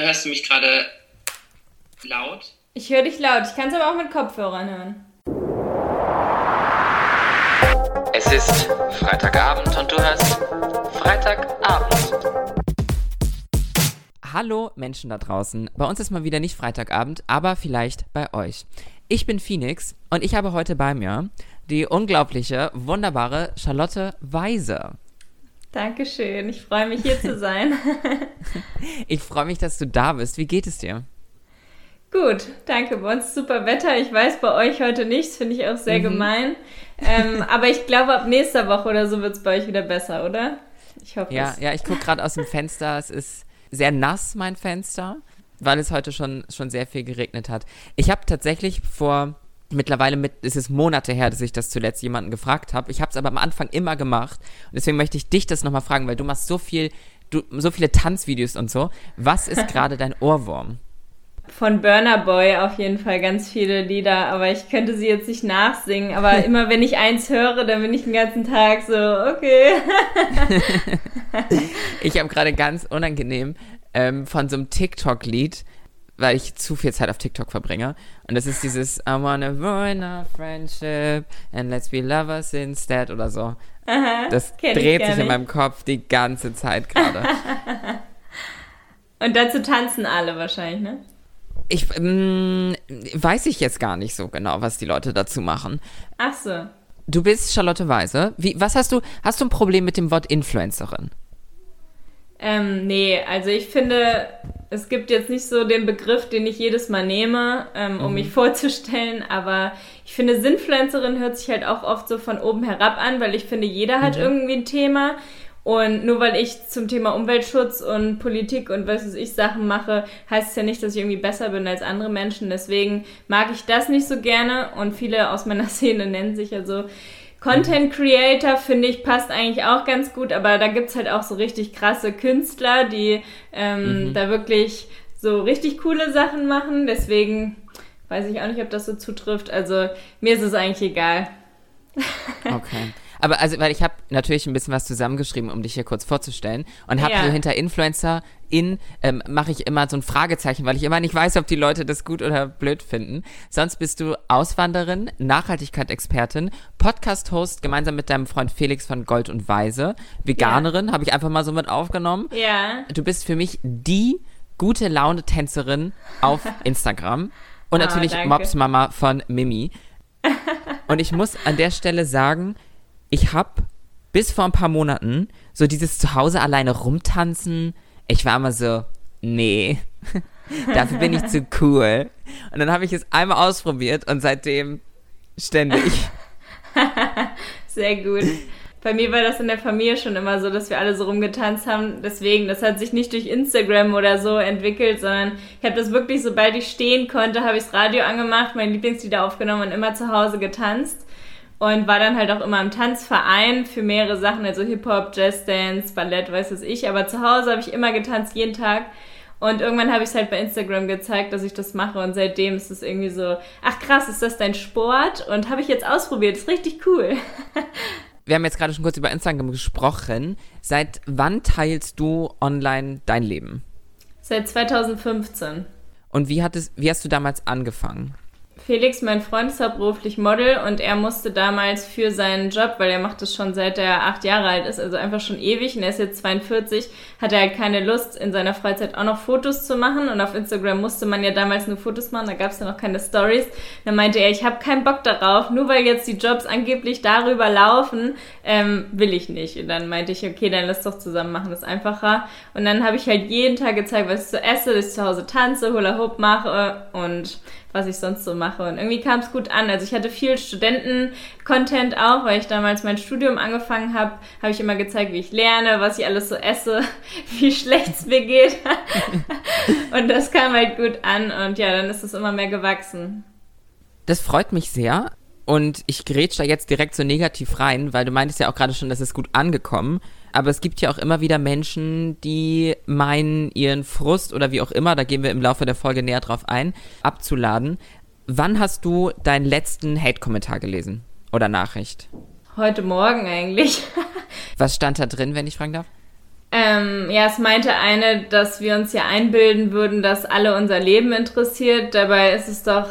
Oder hörst du mich gerade laut? Ich höre dich laut. Ich kann es aber auch mit Kopfhörern hören. Es ist Freitagabend und du hörst Freitagabend. Hallo Menschen da draußen. Bei uns ist mal wieder nicht Freitagabend, aber vielleicht bei euch. Ich bin Phoenix und ich habe heute bei mir die unglaubliche, wunderbare Charlotte Weise. Dankeschön. Ich freue mich hier zu sein. ich freue mich, dass du da bist. Wie geht es dir? Gut, danke. Bei uns super Wetter. Ich weiß bei euch heute nichts, finde ich auch sehr mhm. gemein. Ähm, aber ich glaube, ab nächster Woche oder so wird es bei euch wieder besser, oder? Ich hoffe ja, es. Ja, ich gucke gerade aus dem Fenster. Es ist sehr nass, mein Fenster, weil es heute schon, schon sehr viel geregnet hat. Ich habe tatsächlich vor mittlerweile mit, es ist Monate her, dass ich das zuletzt jemanden gefragt habe. Ich habe es aber am Anfang immer gemacht. Und deswegen möchte ich dich das nochmal fragen, weil du machst so viel, du, so viele Tanzvideos und so. Was ist gerade dein Ohrwurm? Von Burner Boy auf jeden Fall ganz viele Lieder, aber ich könnte sie jetzt nicht nachsingen. Aber immer wenn ich eins höre, dann bin ich den ganzen Tag so, okay. ich habe gerade ganz unangenehm ähm, von so einem TikTok-Lied weil ich zu viel Zeit auf TikTok verbringe. Und das ist dieses I wanna ruin our friendship and let's be lovers instead oder so. Aha, das dreht sich in meinem Kopf die ganze Zeit gerade. Und dazu tanzen alle wahrscheinlich, ne? Ich ähm, weiß ich jetzt gar nicht so genau, was die Leute dazu machen. Ach so. Du bist Charlotte Weise. Wie, was hast du? Hast du ein Problem mit dem Wort Influencerin? Ähm, nee, also ich finde, es gibt jetzt nicht so den Begriff, den ich jedes Mal nehme, ähm, um mhm. mich vorzustellen, aber ich finde, Sinfluencerin hört sich halt auch oft so von oben herab an, weil ich finde, jeder hat mhm. irgendwie ein Thema. Und nur weil ich zum Thema Umweltschutz und Politik und was weiß ich Sachen mache, heißt es ja nicht, dass ich irgendwie besser bin als andere Menschen. Deswegen mag ich das nicht so gerne und viele aus meiner Szene nennen sich ja so Content Creator finde ich passt eigentlich auch ganz gut, aber da gibt's halt auch so richtig krasse Künstler, die ähm, mhm. da wirklich so richtig coole Sachen machen. Deswegen weiß ich auch nicht, ob das so zutrifft. Also mir ist es eigentlich egal. Okay. Aber also, weil ich habe natürlich ein bisschen was zusammengeschrieben, um dich hier kurz vorzustellen. Und habe ja. so hinter Influencer in, ähm, mache ich immer so ein Fragezeichen, weil ich immer nicht weiß, ob die Leute das gut oder blöd finden. Sonst bist du Auswanderin, Nachhaltigkeit-Expertin, Podcast-Host gemeinsam mit deinem Freund Felix von Gold und Weise, Veganerin, ja. habe ich einfach mal so mit aufgenommen. Ja. Du bist für mich die gute Laune-Tänzerin auf Instagram. Und ah, natürlich oh, Mopsmama von Mimi. Und ich muss an der Stelle sagen, ich habe bis vor ein paar Monaten so dieses Zuhause alleine rumtanzen. Ich war immer so, nee, dafür bin ich zu cool. Und dann habe ich es einmal ausprobiert und seitdem ständig. Sehr gut. Bei mir war das in der Familie schon immer so, dass wir alle so rumgetanzt haben. Deswegen, das hat sich nicht durch Instagram oder so entwickelt, sondern ich habe das wirklich, sobald ich stehen konnte, habe ich das Radio angemacht, mein Lieblingslieder aufgenommen und immer zu Hause getanzt und war dann halt auch immer im Tanzverein für mehrere Sachen, also Hip-Hop, Jazz-Dance, Ballett, weiß es ich. Aber zu Hause habe ich immer getanzt, jeden Tag. Und irgendwann habe ich es halt bei Instagram gezeigt, dass ich das mache. Und seitdem ist es irgendwie so, ach krass, ist das dein Sport? Und habe ich jetzt ausprobiert. Ist richtig cool. Wir haben jetzt gerade schon kurz über Instagram gesprochen. Seit wann teilst du online dein Leben? Seit 2015. Und wie, hat es, wie hast du damals angefangen? Felix, mein Freund, ist hauptberuflich Model und er musste damals für seinen Job, weil er macht das schon seit er acht Jahre alt ist, also einfach schon ewig und er ist jetzt 42, hat er halt keine Lust, in seiner Freizeit auch noch Fotos zu machen und auf Instagram musste man ja damals nur Fotos machen, da gab es ja noch keine Stories. Dann meinte er, ich habe keinen Bock darauf, nur weil jetzt die Jobs angeblich darüber laufen, ähm, will ich nicht. Und dann meinte ich, okay, dann lass doch zusammen machen, das ist einfacher. Und dann habe ich halt jeden Tag gezeigt, was ich so esse, dass ich zu Hause tanze, Hula Hoop mache und was ich sonst so mache. Und irgendwie kam es gut an. Also ich hatte viel Studenten-Content auch, weil ich damals mein Studium angefangen habe, habe ich immer gezeigt, wie ich lerne, was ich alles so esse, wie schlecht es mir geht. und das kam halt gut an und ja, dann ist es immer mehr gewachsen. Das freut mich sehr. Und ich grätsch da jetzt direkt so negativ rein, weil du meintest ja auch gerade schon, dass es gut angekommen. Aber es gibt ja auch immer wieder Menschen, die meinen, ihren Frust oder wie auch immer, da gehen wir im Laufe der Folge näher drauf ein, abzuladen. Wann hast du deinen letzten Hate-Kommentar gelesen oder Nachricht? Heute Morgen eigentlich. Was stand da drin, wenn ich fragen darf? Ähm, ja, es meinte eine, dass wir uns ja einbilden würden, dass alle unser Leben interessiert. Dabei ist es doch,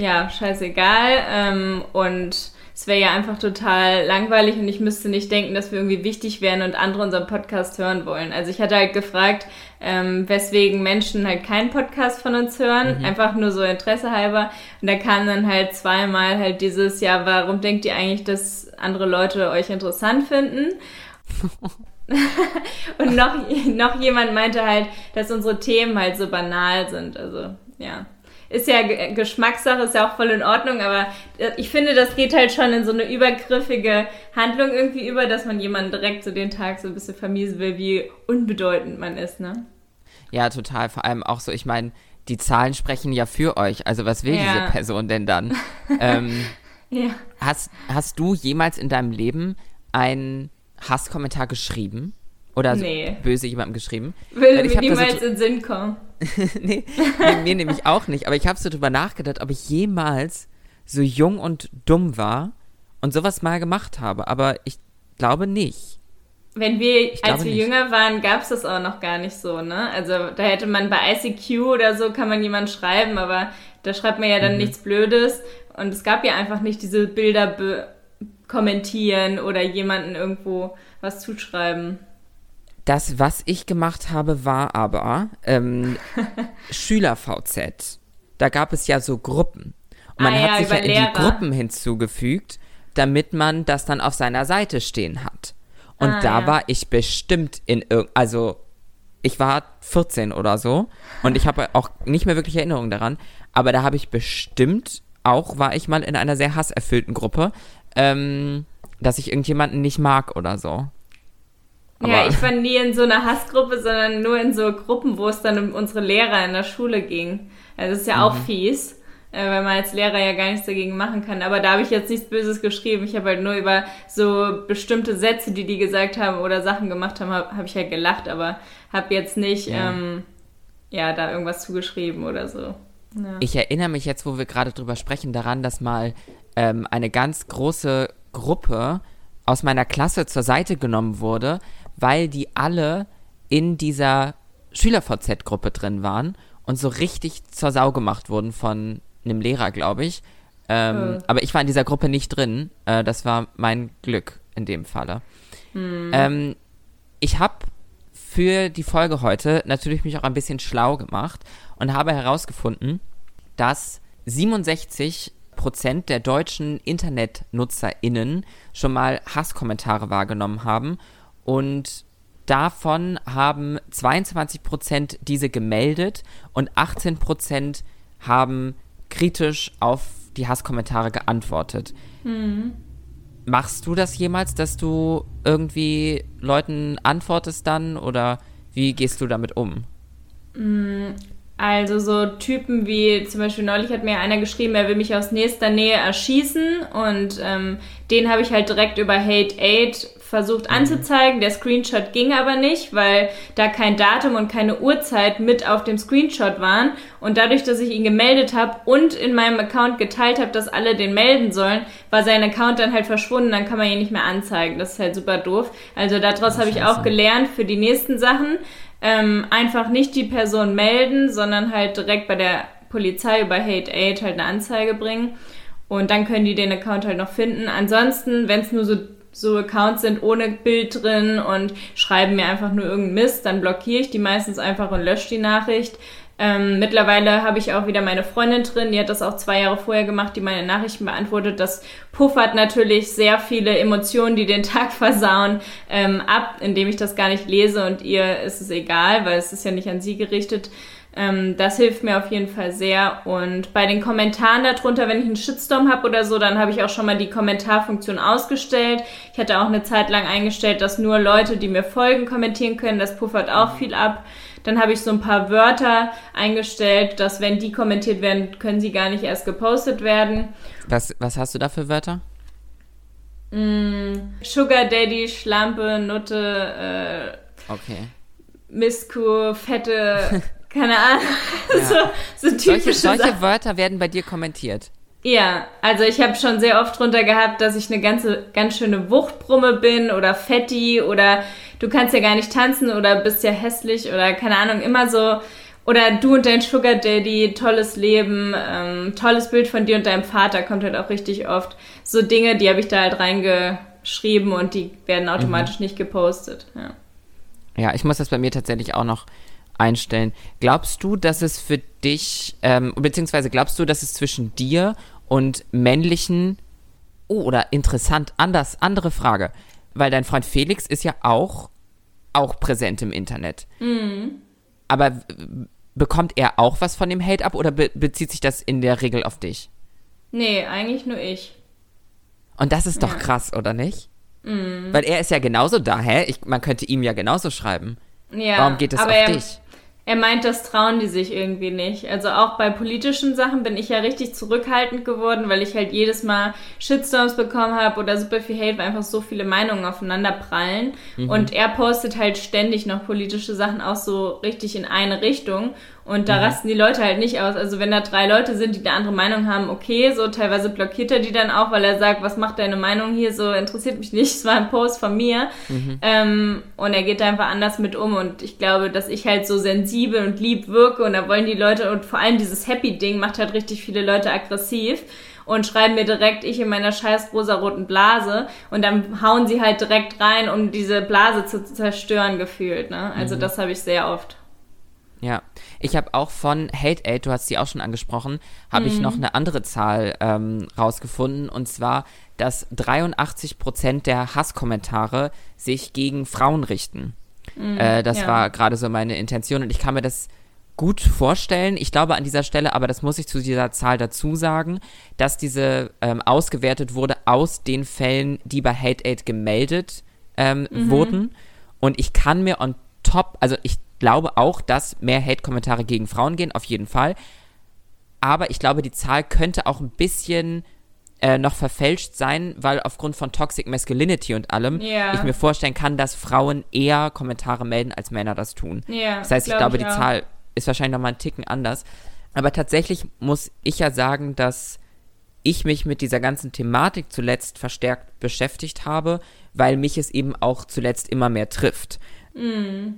ja, scheißegal. Ähm, und es wäre ja einfach total langweilig und ich müsste nicht denken, dass wir irgendwie wichtig wären und andere unseren Podcast hören wollen. Also ich hatte halt gefragt, ähm, weswegen Menschen halt keinen Podcast von uns hören, mhm. einfach nur so Interesse halber. Und da kam dann halt zweimal halt dieses, ja, warum denkt ihr eigentlich, dass andere Leute euch interessant finden? und noch, noch jemand meinte halt, dass unsere Themen halt so banal sind. Also, ja ist ja Geschmackssache, ist ja auch voll in Ordnung, aber äh, ich finde, das geht halt schon in so eine übergriffige Handlung irgendwie über, dass man jemanden direkt so den Tag so ein bisschen vermiesen will, wie unbedeutend man ist, ne? Ja, total. Vor allem auch so, ich meine, die Zahlen sprechen ja für euch. Also was will ja. diese Person denn dann? ähm, ja. hast, hast du jemals in deinem Leben einen Hasskommentar geschrieben? Oder nee. böse jemandem geschrieben? Würde mir niemals so, in Sinn kommen. nee, nee, mir nämlich auch nicht. Aber ich habe so drüber nachgedacht, ob ich jemals so jung und dumm war und sowas mal gemacht habe. Aber ich glaube nicht. Wenn wir, ich als wir nicht. jünger waren, gab es das auch noch gar nicht so, ne? Also da hätte man bei ICQ oder so kann man jemand schreiben, aber da schreibt man ja dann mhm. nichts Blödes. Und es gab ja einfach nicht diese Bilder kommentieren oder jemanden irgendwo was zuschreiben. Das, was ich gemacht habe, war aber ähm, Schüler-VZ. Da gab es ja so Gruppen. Und man ah, hat ja, sich ja in Lehrer. die Gruppen hinzugefügt, damit man das dann auf seiner Seite stehen hat. Und ah, da ja. war ich bestimmt in irgend, also ich war 14 oder so und ich habe auch nicht mehr wirklich Erinnerungen daran, aber da habe ich bestimmt auch, war ich mal in einer sehr hasserfüllten Gruppe, ähm, dass ich irgendjemanden nicht mag oder so. Aber ja, ich war nie in so einer Hassgruppe, sondern nur in so Gruppen, wo es dann um unsere Lehrer in der Schule ging. Also das ist ja mhm. auch fies, äh, weil man als Lehrer ja gar nichts dagegen machen kann. Aber da habe ich jetzt nichts Böses geschrieben. Ich habe halt nur über so bestimmte Sätze, die die gesagt haben oder Sachen gemacht haben, habe hab ich halt gelacht, aber habe jetzt nicht, ja. Ähm, ja, da irgendwas zugeschrieben oder so. Ja. Ich erinnere mich jetzt, wo wir gerade drüber sprechen, daran, dass mal ähm, eine ganz große Gruppe aus meiner Klasse zur Seite genommen wurde, weil die alle in dieser Schüler-VZ-Gruppe drin waren und so richtig zur Sau gemacht wurden von einem Lehrer, glaube ich. Ähm, äh. Aber ich war in dieser Gruppe nicht drin. Äh, das war mein Glück in dem Falle. Hm. Ähm, ich habe für die Folge heute natürlich mich auch ein bisschen schlau gemacht und habe herausgefunden, dass 67 Prozent der deutschen InternetnutzerInnen schon mal Hasskommentare wahrgenommen haben und davon haben 22 Prozent diese gemeldet und 18 Prozent haben kritisch auf die Hasskommentare geantwortet. Mhm. Machst du das jemals, dass du irgendwie Leuten antwortest dann oder wie gehst du damit um? Also so Typen wie zum Beispiel neulich hat mir einer geschrieben, er will mich aus nächster Nähe erschießen und ähm, den habe ich halt direkt über Hate Aid versucht mhm. anzuzeigen. Der Screenshot ging aber nicht, weil da kein Datum und keine Uhrzeit mit auf dem Screenshot waren. Und dadurch, dass ich ihn gemeldet habe und in meinem Account geteilt habe, dass alle den melden sollen, war sein Account dann halt verschwunden. Dann kann man ihn nicht mehr anzeigen. Das ist halt super doof. Also daraus habe ich auch gelernt für die nächsten Sachen. Ähm, einfach nicht die Person melden, sondern halt direkt bei der Polizei über Hate Aid halt eine Anzeige bringen. Und dann können die den Account halt noch finden. Ansonsten, wenn es nur so so Accounts sind ohne Bild drin und schreiben mir einfach nur irgendeinen Mist, dann blockiere ich die meistens einfach und lösche die Nachricht. Ähm, mittlerweile habe ich auch wieder meine Freundin drin, die hat das auch zwei Jahre vorher gemacht, die meine Nachrichten beantwortet. Das puffert natürlich sehr viele Emotionen, die den Tag versauen, ähm, ab, indem ich das gar nicht lese und ihr ist es egal, weil es ist ja nicht an sie gerichtet. Ähm, das hilft mir auf jeden Fall sehr. Und bei den Kommentaren darunter, wenn ich einen Shitstorm habe oder so, dann habe ich auch schon mal die Kommentarfunktion ausgestellt. Ich hatte auch eine Zeit lang eingestellt, dass nur Leute, die mir folgen, kommentieren können. Das puffert auch viel ab. Dann habe ich so ein paar Wörter eingestellt, dass wenn die kommentiert werden, können sie gar nicht erst gepostet werden. Was, was hast du da für Wörter? Mm, Sugar Daddy, Schlampe, Nutte, äh, okay. Misku, fette keine Ahnung. Ja. so, so typische solche, solche Wörter werden bei dir kommentiert. Ja, also ich habe schon sehr oft drunter gehabt, dass ich eine ganze, ganz schöne Wuchtbrumme bin oder fetti oder du kannst ja gar nicht tanzen oder bist ja hässlich oder keine Ahnung, immer so. Oder du und dein Sugar Daddy, tolles Leben, ähm, tolles Bild von dir und deinem Vater kommt halt auch richtig oft. So Dinge, die habe ich da halt reingeschrieben und die werden automatisch mhm. nicht gepostet. Ja. ja, ich muss das bei mir tatsächlich auch noch einstellen. Glaubst du, dass es für dich, ähm, beziehungsweise glaubst du, dass es zwischen dir und männlichen, oh, oder interessant, anders, andere Frage, weil dein Freund Felix ist ja auch, auch präsent im Internet. Mhm. Aber bekommt er auch was von dem Hate ab oder be bezieht sich das in der Regel auf dich? Nee, eigentlich nur ich. Und das ist doch ja. krass, oder nicht? Mhm. Weil er ist ja genauso da, hä? Ich, man könnte ihm ja genauso schreiben. Ja, Warum geht es auf er, dich? Er meint, das trauen die sich irgendwie nicht. Also auch bei politischen Sachen bin ich ja richtig zurückhaltend geworden, weil ich halt jedes Mal Shitstorms bekommen habe oder super viel Hate, weil einfach so viele Meinungen aufeinander prallen. Mhm. Und er postet halt ständig noch politische Sachen auch so richtig in eine Richtung. Und da mhm. rasten die Leute halt nicht aus. Also wenn da drei Leute sind, die eine andere Meinung haben, okay, so teilweise blockiert er die dann auch, weil er sagt, was macht deine Meinung hier, so interessiert mich nicht, es war ein Post von mir. Mhm. Ähm, und er geht da einfach anders mit um. Und ich glaube, dass ich halt so sensibel und lieb wirke und da wollen die Leute, und vor allem dieses Happy-Ding macht halt richtig viele Leute aggressiv und schreiben mir direkt, ich in meiner scheiß rosaroten Blase und dann hauen sie halt direkt rein, um diese Blase zu zerstören gefühlt. Ne? Also mhm. das habe ich sehr oft. Ja, ich habe auch von Hate Aid, du hast sie auch schon angesprochen, habe mhm. ich noch eine andere Zahl ähm, rausgefunden und zwar, dass 83 Prozent der Hasskommentare sich gegen Frauen richten. Mhm, äh, das ja. war gerade so meine Intention und ich kann mir das gut vorstellen. Ich glaube an dieser Stelle, aber das muss ich zu dieser Zahl dazu sagen, dass diese ähm, ausgewertet wurde aus den Fällen, die bei Hate Aid gemeldet ähm, mhm. wurden. Und ich kann mir on top, also ich glaube auch, dass mehr Hate-Kommentare gegen Frauen gehen, auf jeden Fall. Aber ich glaube, die Zahl könnte auch ein bisschen äh, noch verfälscht sein, weil aufgrund von Toxic Masculinity und allem yeah. ich mir vorstellen kann, dass Frauen eher Kommentare melden, als Männer das tun. Yeah, das heißt, ich glaube, ich die auch. Zahl ist wahrscheinlich noch mal einen Ticken anders. Aber tatsächlich muss ich ja sagen, dass ich mich mit dieser ganzen Thematik zuletzt verstärkt beschäftigt habe, weil mich es eben auch zuletzt immer mehr trifft. Mm.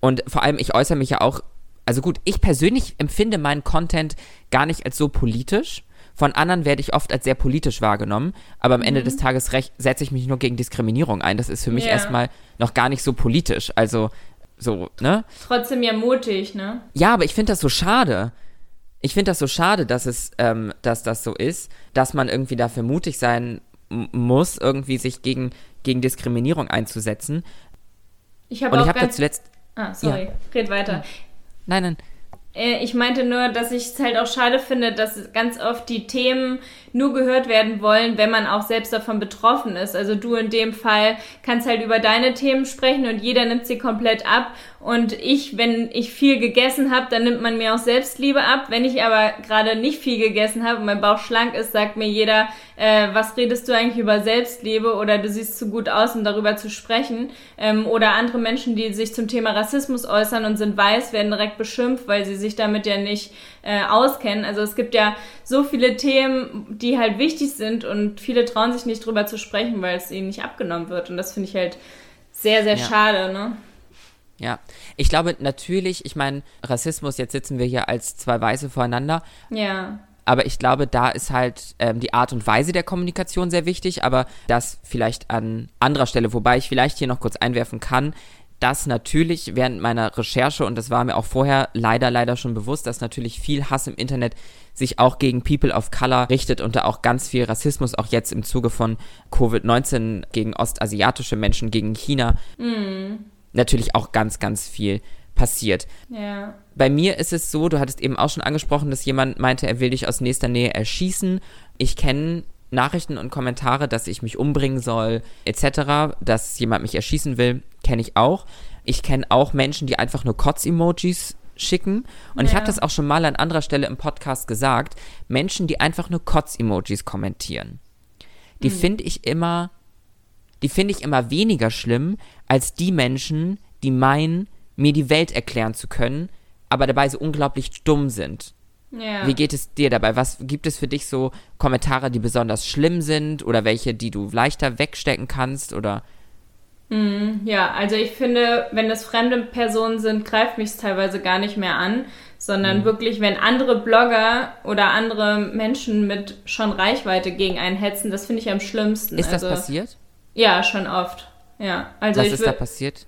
Und vor allem, ich äußere mich ja auch, also gut, ich persönlich empfinde meinen Content gar nicht als so politisch. Von anderen werde ich oft als sehr politisch wahrgenommen, aber am mhm. Ende des Tages setze ich mich nur gegen Diskriminierung ein. Das ist für mich yeah. erstmal noch gar nicht so politisch. Also so, ne? Trotzdem ja mutig, ne? Ja, aber ich finde das so schade. Ich finde das so schade, dass es, ähm, dass das so ist, dass man irgendwie dafür mutig sein muss, irgendwie sich gegen, gegen Diskriminierung einzusetzen. Ich habe auch ich hab da zuletzt Ah, sorry. Ja. Red weiter. Nein, nein. Äh, ich meinte nur, dass ich es halt auch schade finde, dass ganz oft die Themen nur gehört werden wollen, wenn man auch selbst davon betroffen ist. Also du in dem Fall kannst halt über deine Themen sprechen und jeder nimmt sie komplett ab. Und ich, wenn ich viel gegessen habe, dann nimmt man mir auch Selbstliebe ab. Wenn ich aber gerade nicht viel gegessen habe und mein Bauch schlank ist, sagt mir jeder, äh, was redest du eigentlich über Selbstliebe oder du siehst zu gut aus, um darüber zu sprechen. Ähm, oder andere Menschen, die sich zum Thema Rassismus äußern und sind weiß, werden direkt beschimpft, weil sie sich damit ja nicht äh, auskennen. Also es gibt ja so viele Themen, die halt wichtig sind und viele trauen sich nicht drüber zu sprechen, weil es ihnen nicht abgenommen wird. Und das finde ich halt sehr, sehr ja. schade, ne? Ja, ich glaube natürlich, ich meine, Rassismus, jetzt sitzen wir hier als zwei Weiße voreinander. Ja. Aber ich glaube, da ist halt ähm, die Art und Weise der Kommunikation sehr wichtig, aber das vielleicht an anderer Stelle, wobei ich vielleicht hier noch kurz einwerfen kann, dass natürlich während meiner Recherche, und das war mir auch vorher leider, leider schon bewusst, dass natürlich viel Hass im Internet sich auch gegen People of Color richtet und da auch ganz viel Rassismus, auch jetzt im Zuge von Covid-19 gegen ostasiatische Menschen, gegen China, mm. natürlich auch ganz, ganz viel passiert. Ja. Bei mir ist es so, du hattest eben auch schon angesprochen, dass jemand meinte, er will dich aus nächster Nähe erschießen. Ich kenne Nachrichten und Kommentare, dass ich mich umbringen soll, etc., dass jemand mich erschießen will, kenne ich auch. Ich kenne auch Menschen, die einfach nur Kotz-Emojis schicken. Und ja. ich habe das auch schon mal an anderer Stelle im Podcast gesagt. Menschen, die einfach nur Kotz-Emojis kommentieren. Die mhm. finde ich immer, die finde ich immer weniger schlimm als die Menschen, die meinen, mir die Welt erklären zu können, aber dabei so unglaublich dumm sind. Ja. Wie geht es dir dabei? Was gibt es für dich so Kommentare, die besonders schlimm sind oder welche, die du leichter wegstecken kannst oder? Mm, ja, also ich finde, wenn es fremde Personen sind, greift mich es teilweise gar nicht mehr an, sondern mhm. wirklich, wenn andere Blogger oder andere Menschen mit schon Reichweite gegen einen hetzen, das finde ich am schlimmsten. Ist also, das passiert? Ja, schon oft. Ja, also Was ist da passiert?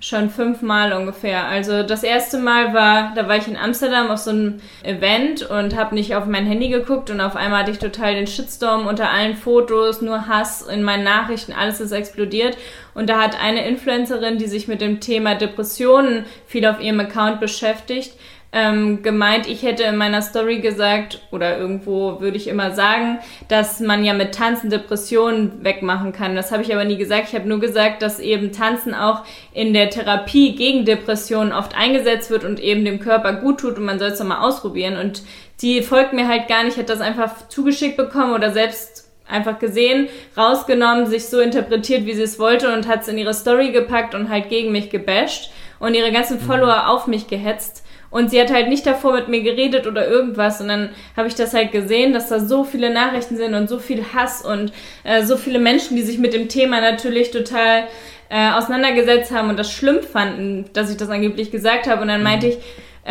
Schon fünfmal ungefähr. Also das erste Mal war, da war ich in Amsterdam auf so einem Event und habe nicht auf mein Handy geguckt und auf einmal hatte ich total den Shitstorm unter allen Fotos, nur Hass in meinen Nachrichten, alles ist explodiert. Und da hat eine Influencerin, die sich mit dem Thema Depressionen viel auf ihrem Account beschäftigt, ähm, gemeint, ich hätte in meiner Story gesagt, oder irgendwo würde ich immer sagen, dass man ja mit Tanzen Depressionen wegmachen kann. Das habe ich aber nie gesagt. Ich habe nur gesagt, dass eben Tanzen auch in der Therapie gegen Depressionen oft eingesetzt wird und eben dem Körper gut tut und man soll es doch mal ausprobieren. Und die folgt mir halt gar nicht, hat das einfach zugeschickt bekommen oder selbst einfach gesehen, rausgenommen, sich so interpretiert, wie sie es wollte und hat es in ihre Story gepackt und halt gegen mich gebasht und ihre ganzen mhm. Follower auf mich gehetzt. Und sie hat halt nicht davor mit mir geredet oder irgendwas. Und dann habe ich das halt gesehen, dass da so viele Nachrichten sind und so viel Hass und äh, so viele Menschen, die sich mit dem Thema natürlich total äh, auseinandergesetzt haben und das schlimm fanden, dass ich das angeblich gesagt habe. Und dann meinte mhm. ich,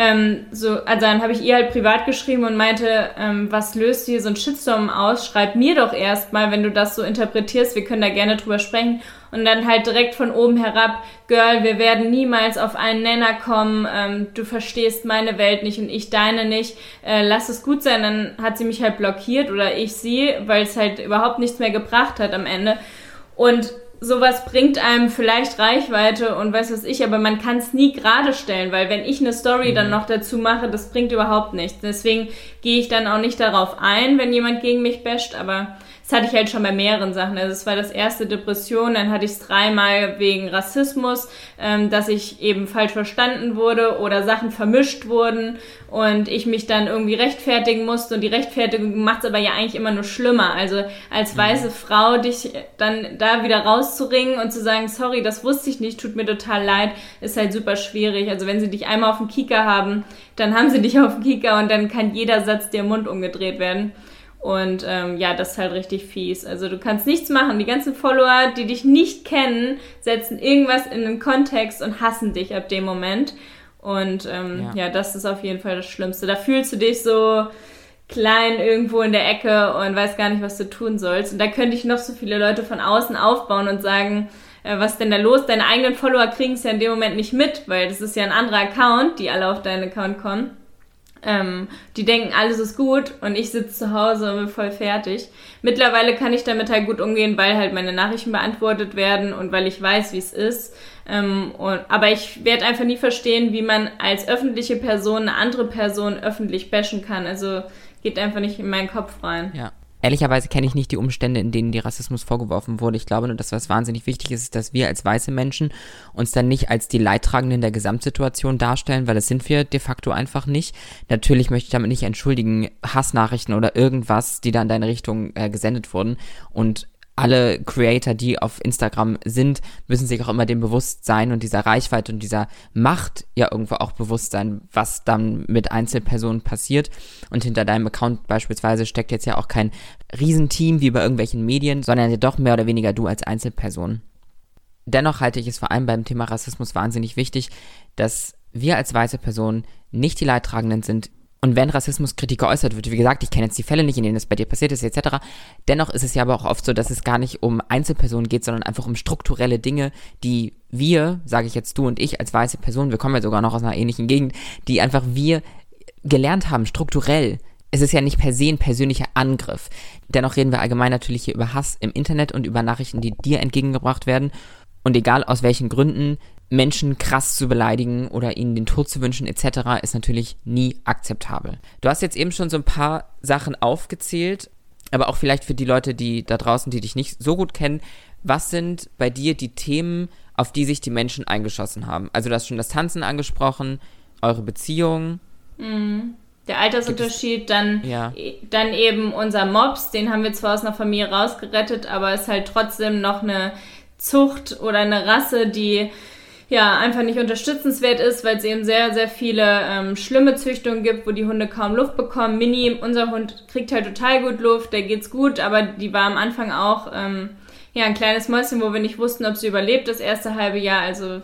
ähm, so, also dann habe ich ihr halt privat geschrieben und meinte, ähm, was löst hier so ein Shitstorm aus? Schreib mir doch erstmal, wenn du das so interpretierst, wir können da gerne drüber sprechen. Und dann halt direkt von oben herab, Girl, wir werden niemals auf einen Nenner kommen, ähm, du verstehst meine Welt nicht und ich deine nicht, äh, lass es gut sein. Dann hat sie mich halt blockiert oder ich sie, weil es halt überhaupt nichts mehr gebracht hat am Ende. Und sowas bringt einem vielleicht Reichweite und weiß was ich, aber man kann es nie gerade stellen, weil wenn ich eine Story mhm. dann noch dazu mache, das bringt überhaupt nichts. Deswegen gehe ich dann auch nicht darauf ein, wenn jemand gegen mich basht, aber das hatte ich halt schon bei mehreren Sachen. Also es war das erste Depression, dann hatte ich es dreimal wegen Rassismus, ähm, dass ich eben falsch verstanden wurde oder Sachen vermischt wurden und ich mich dann irgendwie rechtfertigen musste und die Rechtfertigung macht es aber ja eigentlich immer nur schlimmer. Also als mhm. weiße Frau dich dann da wieder rauszuringen und zu sagen, sorry, das wusste ich nicht, tut mir total leid, ist halt super schwierig. Also wenn sie dich einmal auf dem Kieker haben, dann haben sie dich auf dem Kieker und dann kann jeder Satz dir im Mund umgedreht werden. Und ähm, ja, das ist halt richtig fies. Also du kannst nichts machen. Die ganzen Follower, die dich nicht kennen, setzen irgendwas in den Kontext und hassen dich ab dem Moment. Und ähm, ja. ja, das ist auf jeden Fall das Schlimmste. Da fühlst du dich so klein irgendwo in der Ecke und weißt gar nicht, was du tun sollst. Und da könnte ich noch so viele Leute von außen aufbauen und sagen, äh, was denn da los? Deine eigenen Follower kriegen es ja in dem Moment nicht mit, weil das ist ja ein anderer Account, die alle auf deinen Account kommen. Ähm, die denken, alles ist gut und ich sitze zu Hause und bin voll fertig. Mittlerweile kann ich damit halt gut umgehen, weil halt meine Nachrichten beantwortet werden und weil ich weiß, wie es ist. Ähm, und, aber ich werde einfach nie verstehen, wie man als öffentliche Person eine andere Person öffentlich bashen kann. Also geht einfach nicht in meinen Kopf rein. Ja. Ehrlicherweise kenne ich nicht die Umstände, in denen dir Rassismus vorgeworfen wurde. Ich glaube nur, dass was wahnsinnig wichtig ist, ist, dass wir als weiße Menschen uns dann nicht als die Leidtragenden der Gesamtsituation darstellen, weil das sind wir de facto einfach nicht. Natürlich möchte ich damit nicht entschuldigen, Hassnachrichten oder irgendwas, die da in deine Richtung äh, gesendet wurden. Und alle Creator, die auf Instagram sind, müssen sich auch immer dem bewusst sein und dieser Reichweite und dieser Macht ja irgendwo auch bewusst sein, was dann mit Einzelpersonen passiert. Und hinter deinem Account beispielsweise steckt jetzt ja auch kein Riesenteam wie bei irgendwelchen Medien, sondern ja doch mehr oder weniger du als Einzelperson. Dennoch halte ich es vor allem beim Thema Rassismus wahnsinnig wichtig, dass wir als weiße Personen nicht die Leidtragenden sind, und wenn Rassismuskritik geäußert wird, wie gesagt, ich kenne jetzt die Fälle nicht, in denen es bei dir passiert ist, etc., dennoch ist es ja aber auch oft so, dass es gar nicht um Einzelpersonen geht, sondern einfach um strukturelle Dinge, die wir, sage ich jetzt du und ich als weiße Person, wir kommen ja sogar noch aus einer ähnlichen Gegend, die einfach wir gelernt haben, strukturell. Es ist ja nicht per se ein persönlicher Angriff. Dennoch reden wir allgemein natürlich hier über Hass im Internet und über Nachrichten, die dir entgegengebracht werden. Und egal aus welchen Gründen, Menschen krass zu beleidigen oder ihnen den Tod zu wünschen etc. ist natürlich nie akzeptabel. Du hast jetzt eben schon so ein paar Sachen aufgezählt, aber auch vielleicht für die Leute, die da draußen, die dich nicht so gut kennen, was sind bei dir die Themen, auf die sich die Menschen eingeschossen haben? Also du hast schon das Tanzen angesprochen, eure Beziehung. Mhm. Der Altersunterschied, dann, ja. dann eben unser Mops, den haben wir zwar aus einer Familie rausgerettet, aber ist halt trotzdem noch eine Zucht oder eine Rasse, die ja, einfach nicht unterstützenswert ist, weil es eben sehr, sehr viele ähm, schlimme Züchtungen gibt, wo die Hunde kaum Luft bekommen. Mini, unser Hund kriegt halt total gut Luft, der geht's gut, aber die war am Anfang auch ähm, ja ein kleines Mäuschen, wo wir nicht wussten, ob sie überlebt das erste halbe Jahr. Also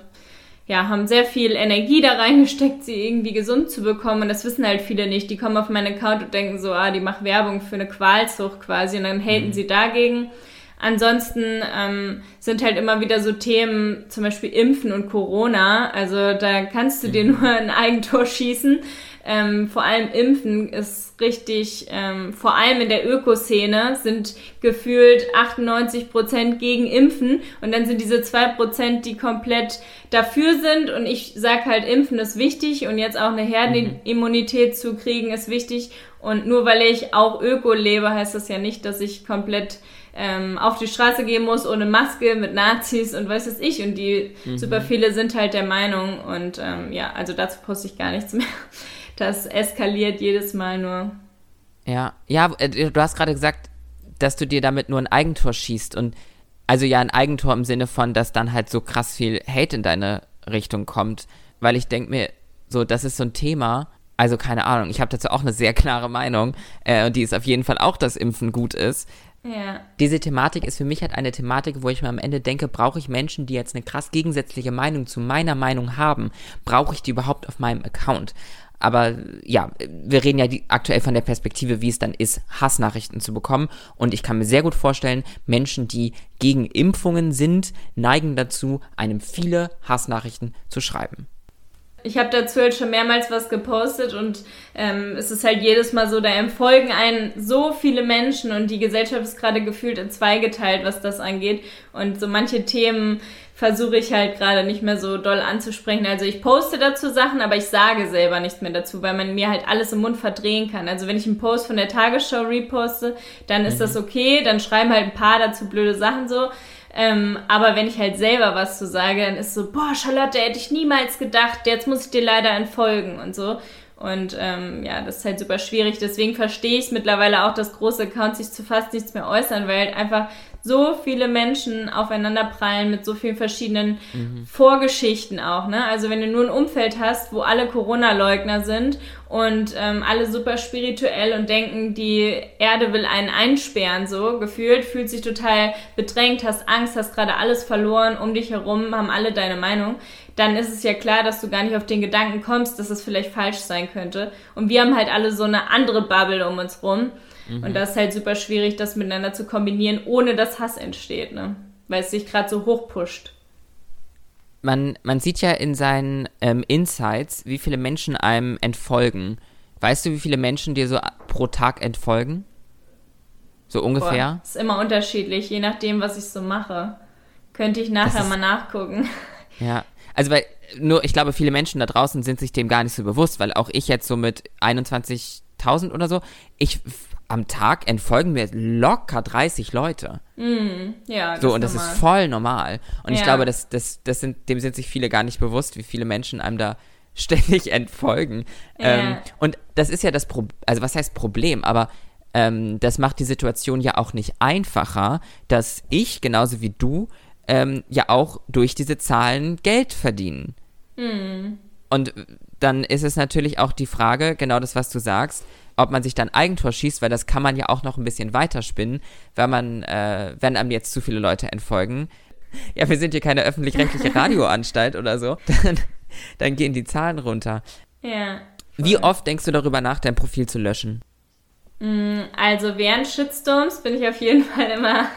ja, haben sehr viel Energie da reingesteckt, sie irgendwie gesund zu bekommen. Und das wissen halt viele nicht. Die kommen auf meinen Account und denken so, ah, die macht Werbung für eine Qualzucht quasi und dann haten mhm. sie dagegen. Ansonsten ähm, sind halt immer wieder so Themen, zum Beispiel Impfen und Corona. Also da kannst du dir mhm. nur ein Eigentor schießen. Ähm, vor allem Impfen ist richtig, ähm, vor allem in der Ökoszene sind gefühlt 98 Prozent gegen Impfen und dann sind diese zwei Prozent, die komplett dafür sind und ich sag halt, Impfen ist wichtig und jetzt auch eine Herdenimmunität zu kriegen ist wichtig und nur weil ich auch Öko lebe, heißt das ja nicht, dass ich komplett ähm, auf die Straße gehen muss ohne Maske mit Nazis und weiß es ich. Und die mhm. super viele sind halt der Meinung. Und ähm, ja, also dazu poste ich gar nichts mehr. Das eskaliert jedes Mal nur. Ja, ja, äh, du hast gerade gesagt, dass du dir damit nur ein Eigentor schießt. Und also ja, ein Eigentor im Sinne von, dass dann halt so krass viel Hate in deine Richtung kommt. Weil ich denke mir, so, das ist so ein Thema, also keine Ahnung, ich habe dazu auch eine sehr klare Meinung äh, und die ist auf jeden Fall auch, dass Impfen gut ist. Ja. Diese Thematik ist für mich halt eine Thematik, wo ich mir am Ende denke, brauche ich Menschen, die jetzt eine krass gegensätzliche Meinung zu meiner Meinung haben, brauche ich die überhaupt auf meinem Account? Aber ja, wir reden ja die, aktuell von der Perspektive, wie es dann ist, Hassnachrichten zu bekommen. Und ich kann mir sehr gut vorstellen, Menschen, die gegen Impfungen sind, neigen dazu, einem viele Hassnachrichten zu schreiben ich habe dazu halt schon mehrmals was gepostet und ähm, es ist halt jedes Mal so, da empfolgen einen so viele Menschen und die Gesellschaft ist gerade gefühlt in zwei geteilt, was das angeht. Und so manche Themen versuche ich halt gerade nicht mehr so doll anzusprechen. Also ich poste dazu Sachen, aber ich sage selber nichts mehr dazu, weil man mir halt alles im Mund verdrehen kann. Also wenn ich einen Post von der Tagesschau reposte, dann ist mhm. das okay, dann schreiben halt ein paar dazu blöde Sachen so. Ähm, aber wenn ich halt selber was zu sage, dann ist so, boah, Charlotte, hätte ich niemals gedacht, jetzt muss ich dir leider entfolgen und so. Und ähm, ja, das ist halt super schwierig. Deswegen verstehe ich mittlerweile auch, dass große Accounts sich zu fast nichts mehr äußern, weil halt einfach so viele Menschen aufeinander prallen mit so vielen verschiedenen mhm. Vorgeschichten auch. Ne? Also wenn du nur ein Umfeld hast, wo alle Corona-Leugner sind und ähm, alle super spirituell und denken, die Erde will einen einsperren, so gefühlt, fühlt sich total bedrängt, hast Angst, hast gerade alles verloren, um dich herum haben alle deine Meinung, dann ist es ja klar, dass du gar nicht auf den Gedanken kommst, dass es vielleicht falsch sein könnte. Und wir haben halt alle so eine andere Bubble um uns rum. Mhm. Und das ist halt super schwierig, das miteinander zu kombinieren, ohne dass Hass entsteht, ne? Weil es sich gerade so hochpusht. Man, man sieht ja in seinen ähm, Insights, wie viele Menschen einem entfolgen. Weißt du, wie viele Menschen dir so pro Tag entfolgen? So ungefähr? Boah, ist immer unterschiedlich, je nachdem, was ich so mache. Könnte ich nachher ist, mal nachgucken. Ja, also weil nur, ich glaube, viele Menschen da draußen sind sich dem gar nicht so bewusst, weil auch ich jetzt so mit 21.000 oder so, ich am Tag entfolgen mir locker 30 Leute. Mm, ja, das so, und das normal. ist voll normal. Und ja. ich glaube, das, das, das sind, dem sind sich viele gar nicht bewusst, wie viele Menschen einem da ständig entfolgen. Ja. Ähm, und das ist ja das Problem, also was heißt Problem, aber ähm, das macht die Situation ja auch nicht einfacher, dass ich, genauso wie du, ähm, ja auch durch diese Zahlen Geld verdienen. Mm. Und dann ist es natürlich auch die Frage, genau das, was du sagst, ob man sich dann Eigentor schießt, weil das kann man ja auch noch ein bisschen weiterspinnen, wenn man, äh, wenn einem jetzt zu viele Leute entfolgen. Ja, wir sind hier keine öffentlich-rechtliche Radioanstalt oder so. Dann, dann gehen die Zahlen runter. Ja. Wie oft denkst du darüber nach, dein Profil zu löschen? Mm, also während Shitstorms bin ich auf jeden Fall immer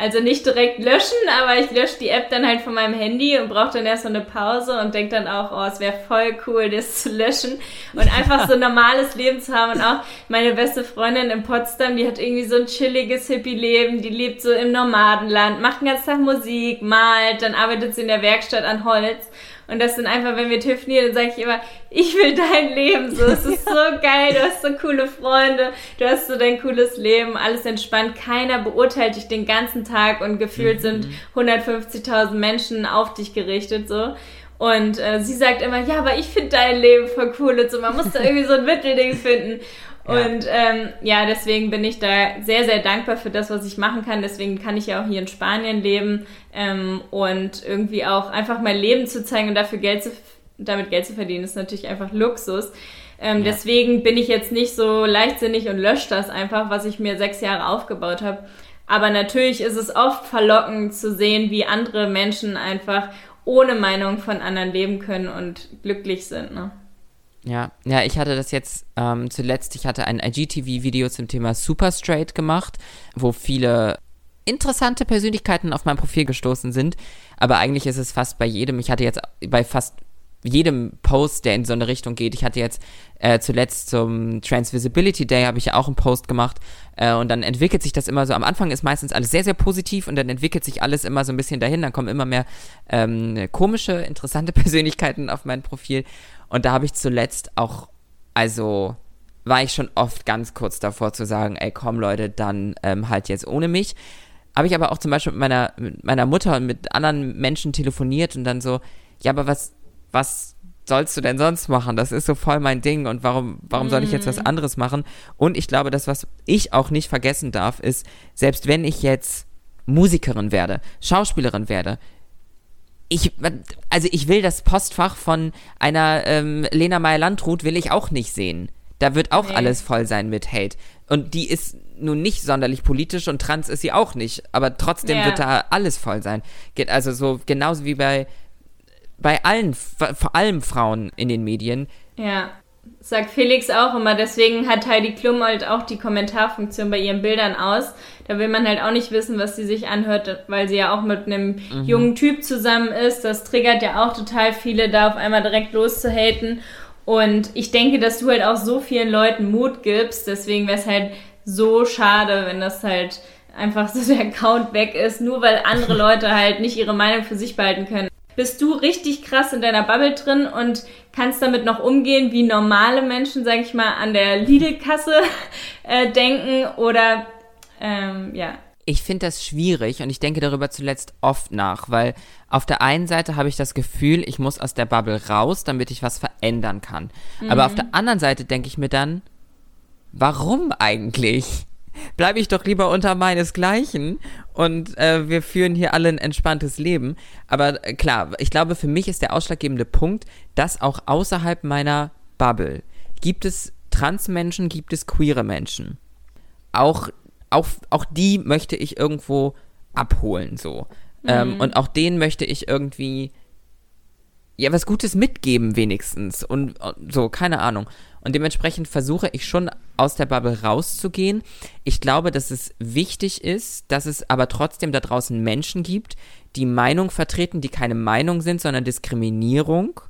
also nicht direkt löschen, aber ich lösche die App dann halt von meinem Handy und brauche dann erst so eine Pause und denke dann auch, oh, es wäre voll cool, das zu löschen und einfach so ein normales Leben zu haben. Und auch meine beste Freundin in Potsdam, die hat irgendwie so ein chilliges Hippie-Leben, die lebt so im Nomadenland, macht den ganzen Tag Musik, malt, dann arbeitet sie in der Werkstatt an Holz. Und das sind einfach, wenn wir telefonieren, dann sage ich immer, ich will dein Leben so. Es ist so geil, du hast so coole Freunde, du hast so dein cooles Leben, alles entspannt. Keiner beurteilt dich den ganzen Tag und gefühlt mhm. sind 150.000 Menschen auf dich gerichtet so. Und äh, sie sagt immer, ja, aber ich finde dein Leben voll cool und so, man muss da irgendwie so ein Mittelding finden. Und ähm, ja, deswegen bin ich da sehr, sehr dankbar für das, was ich machen kann. Deswegen kann ich ja auch hier in Spanien leben ähm, und irgendwie auch einfach mein Leben zu zeigen und dafür Geld zu, damit Geld zu verdienen, ist natürlich einfach Luxus. Ähm, ja. Deswegen bin ich jetzt nicht so leichtsinnig und lösche das einfach, was ich mir sechs Jahre aufgebaut habe. Aber natürlich ist es oft verlockend zu sehen, wie andere Menschen einfach ohne Meinung von anderen leben können und glücklich sind. Ne? Ja, ja, ich hatte das jetzt ähm, zuletzt, ich hatte ein IGTV-Video zum Thema Super Straight gemacht, wo viele interessante Persönlichkeiten auf mein Profil gestoßen sind. Aber eigentlich ist es fast bei jedem, ich hatte jetzt bei fast jedem Post, der in so eine Richtung geht. Ich hatte jetzt äh, zuletzt zum Transvisibility Day habe ich ja auch einen Post gemacht äh, und dann entwickelt sich das immer so. Am Anfang ist meistens alles sehr, sehr positiv und dann entwickelt sich alles immer so ein bisschen dahin. Dann kommen immer mehr ähm, komische, interessante Persönlichkeiten auf mein Profil und da habe ich zuletzt auch, also war ich schon oft ganz kurz davor zu sagen, ey komm Leute, dann ähm, halt jetzt ohne mich. Habe ich aber auch zum Beispiel mit meiner, mit meiner Mutter und mit anderen Menschen telefoniert und dann so, ja, aber was, was sollst du denn sonst machen? Das ist so voll mein Ding und warum, warum soll ich jetzt was mhm. anderes machen? Und ich glaube, das, was ich auch nicht vergessen darf, ist, selbst wenn ich jetzt Musikerin werde, Schauspielerin werde, ich, also ich will das Postfach von einer ähm, Lena Meyer-Landrut will ich auch nicht sehen. Da wird auch nee. alles voll sein mit Hate. Und die ist nun nicht sonderlich politisch und trans ist sie auch nicht. Aber trotzdem ja. wird da alles voll sein. Geht also so genauso wie bei bei allen, vor allem Frauen in den Medien. Ja, sagt Felix auch immer. Deswegen hat Heidi Klum halt auch die Kommentarfunktion bei ihren Bildern aus. Da will man halt auch nicht wissen, was sie sich anhört, weil sie ja auch mit einem mhm. jungen Typ zusammen ist. Das triggert ja auch total viele, da auf einmal direkt loszuhaten. Und ich denke, dass du halt auch so vielen Leuten Mut gibst. Deswegen wäre es halt so schade, wenn das halt einfach so der Account weg ist, nur weil andere Leute halt nicht ihre Meinung für sich behalten können bist du richtig krass in deiner Bubble drin und kannst damit noch umgehen, wie normale Menschen, sag ich mal, an der Lidl-Kasse äh, denken oder ähm, ja. Ich finde das schwierig und ich denke darüber zuletzt oft nach, weil auf der einen Seite habe ich das Gefühl, ich muss aus der Bubble raus, damit ich was verändern kann. Mhm. Aber auf der anderen Seite denke ich mir dann, warum eigentlich? Bleibe ich doch lieber unter meinesgleichen und äh, wir führen hier alle ein entspanntes Leben. Aber äh, klar, ich glaube, für mich ist der ausschlaggebende Punkt, dass auch außerhalb meiner Bubble gibt es Transmenschen, gibt es queere Menschen. Auch, auch, auch die möchte ich irgendwo abholen, so. Ähm, mhm. Ähm, und auch denen möchte ich irgendwie ja was Gutes mitgeben wenigstens und, und so keine Ahnung und dementsprechend versuche ich schon aus der Bubble rauszugehen. Ich glaube, dass es wichtig ist, dass es aber trotzdem da draußen Menschen gibt, die Meinung vertreten, die keine Meinung sind, sondern Diskriminierung.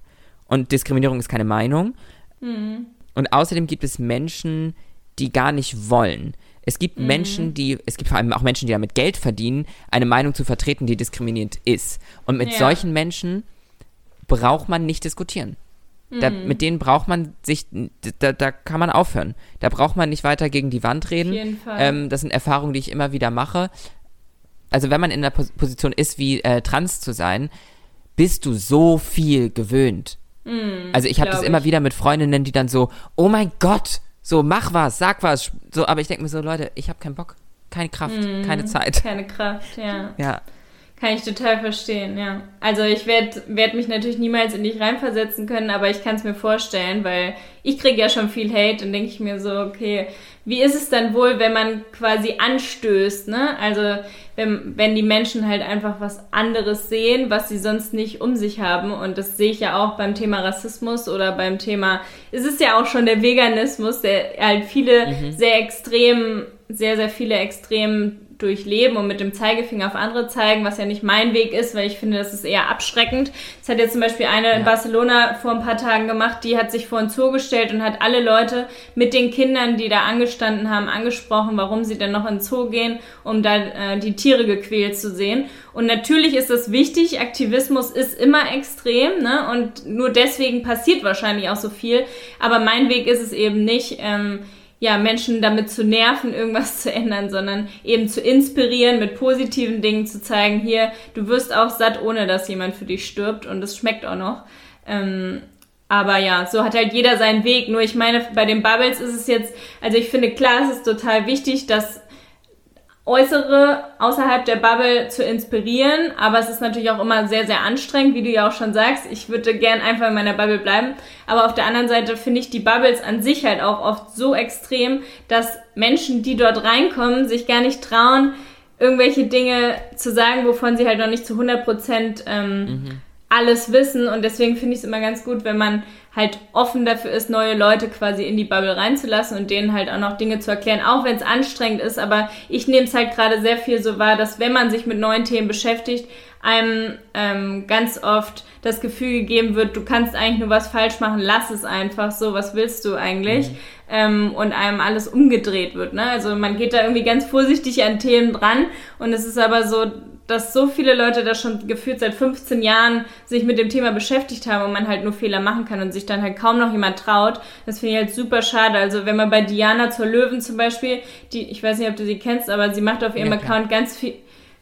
Und Diskriminierung ist keine Meinung. Mhm. Und außerdem gibt es Menschen, die gar nicht wollen. Es gibt mhm. Menschen, die, es gibt vor allem auch Menschen, die damit Geld verdienen, eine Meinung zu vertreten, die diskriminierend ist. Und mit ja. solchen Menschen braucht man nicht diskutieren. Da, mhm. Mit denen braucht man sich, da, da kann man aufhören. Da braucht man nicht weiter gegen die Wand reden. Auf jeden Fall. Ähm, das sind Erfahrungen, die ich immer wieder mache. Also wenn man in der Position ist, wie äh, trans zu sein, bist du so viel gewöhnt. Mhm, also ich habe das immer wieder mit Freundinnen, die dann so, oh mein Gott, so mach was, sag was. So, aber ich denke mir so, Leute, ich habe keinen Bock, keine Kraft, mhm, keine Zeit. Keine Kraft, ja. Ja. Kann ich total verstehen, ja. Also ich werde werd mich natürlich niemals in dich reinversetzen können, aber ich kann es mir vorstellen, weil ich kriege ja schon viel Hate und denke ich mir so, okay, wie ist es dann wohl, wenn man quasi anstößt, ne? Also wenn, wenn die Menschen halt einfach was anderes sehen, was sie sonst nicht um sich haben. Und das sehe ich ja auch beim Thema Rassismus oder beim Thema, es ist ja auch schon der Veganismus, der halt viele mhm. sehr extrem, sehr, sehr viele extrem durchleben und mit dem Zeigefinger auf andere zeigen, was ja nicht mein Weg ist, weil ich finde, das ist eher abschreckend. Das hat jetzt zum Beispiel eine ja. in Barcelona vor ein paar Tagen gemacht, die hat sich vor ein Zoo gestellt und hat alle Leute mit den Kindern, die da angestanden haben, angesprochen, warum sie denn noch in Zoo gehen, um da äh, die Tiere gequält zu sehen. Und natürlich ist das wichtig, Aktivismus ist immer extrem, ne? Und nur deswegen passiert wahrscheinlich auch so viel. Aber mein Weg ist es eben nicht, ähm, ja, Menschen damit zu nerven, irgendwas zu ändern, sondern eben zu inspirieren, mit positiven Dingen zu zeigen, hier, du wirst auch satt, ohne dass jemand für dich stirbt und es schmeckt auch noch. Ähm, aber ja, so hat halt jeder seinen Weg. Nur ich meine, bei den Bubbles ist es jetzt, also ich finde klar, es ist total wichtig, dass Äußere außerhalb der Bubble zu inspirieren, aber es ist natürlich auch immer sehr, sehr anstrengend, wie du ja auch schon sagst. Ich würde gern einfach in meiner Bubble bleiben, aber auf der anderen Seite finde ich die Bubbles an sich halt auch oft so extrem, dass Menschen, die dort reinkommen, sich gar nicht trauen, irgendwelche Dinge zu sagen, wovon sie halt noch nicht zu 100 Prozent ähm, mhm. alles wissen. Und deswegen finde ich es immer ganz gut, wenn man halt offen dafür ist, neue Leute quasi in die Bubble reinzulassen und denen halt auch noch Dinge zu erklären, auch wenn es anstrengend ist. Aber ich nehme es halt gerade sehr viel so wahr, dass wenn man sich mit neuen Themen beschäftigt, einem ähm, ganz oft das Gefühl gegeben wird, du kannst eigentlich nur was falsch machen, lass es einfach so, was willst du eigentlich? Mhm. Ähm, und einem alles umgedreht wird. Ne? Also man geht da irgendwie ganz vorsichtig an Themen dran und es ist aber so, dass so viele Leute da schon gefühlt seit 15 Jahren sich mit dem Thema beschäftigt haben und man halt nur Fehler machen kann und sich dann halt kaum noch jemand traut. Das finde ich halt super schade. Also wenn man bei Diana zur Löwen zum Beispiel, die, ich weiß nicht, ob du sie kennst, aber sie macht auf ihrem ja, Account ganz viel,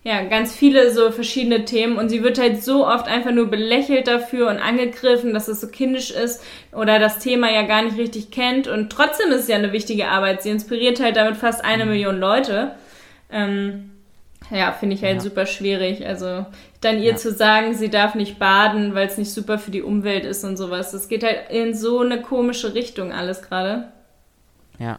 ja, ganz viele so verschiedene Themen und sie wird halt so oft einfach nur belächelt dafür und angegriffen, dass es so kindisch ist oder das Thema ja gar nicht richtig kennt und trotzdem ist es ja eine wichtige Arbeit. Sie inspiriert halt damit fast eine mhm. Million Leute. Ähm, ja, finde ich halt ja. super schwierig. Also dann ihr ja. zu sagen, sie darf nicht baden, weil es nicht super für die Umwelt ist und sowas. Das geht halt in so eine komische Richtung alles gerade. Ja.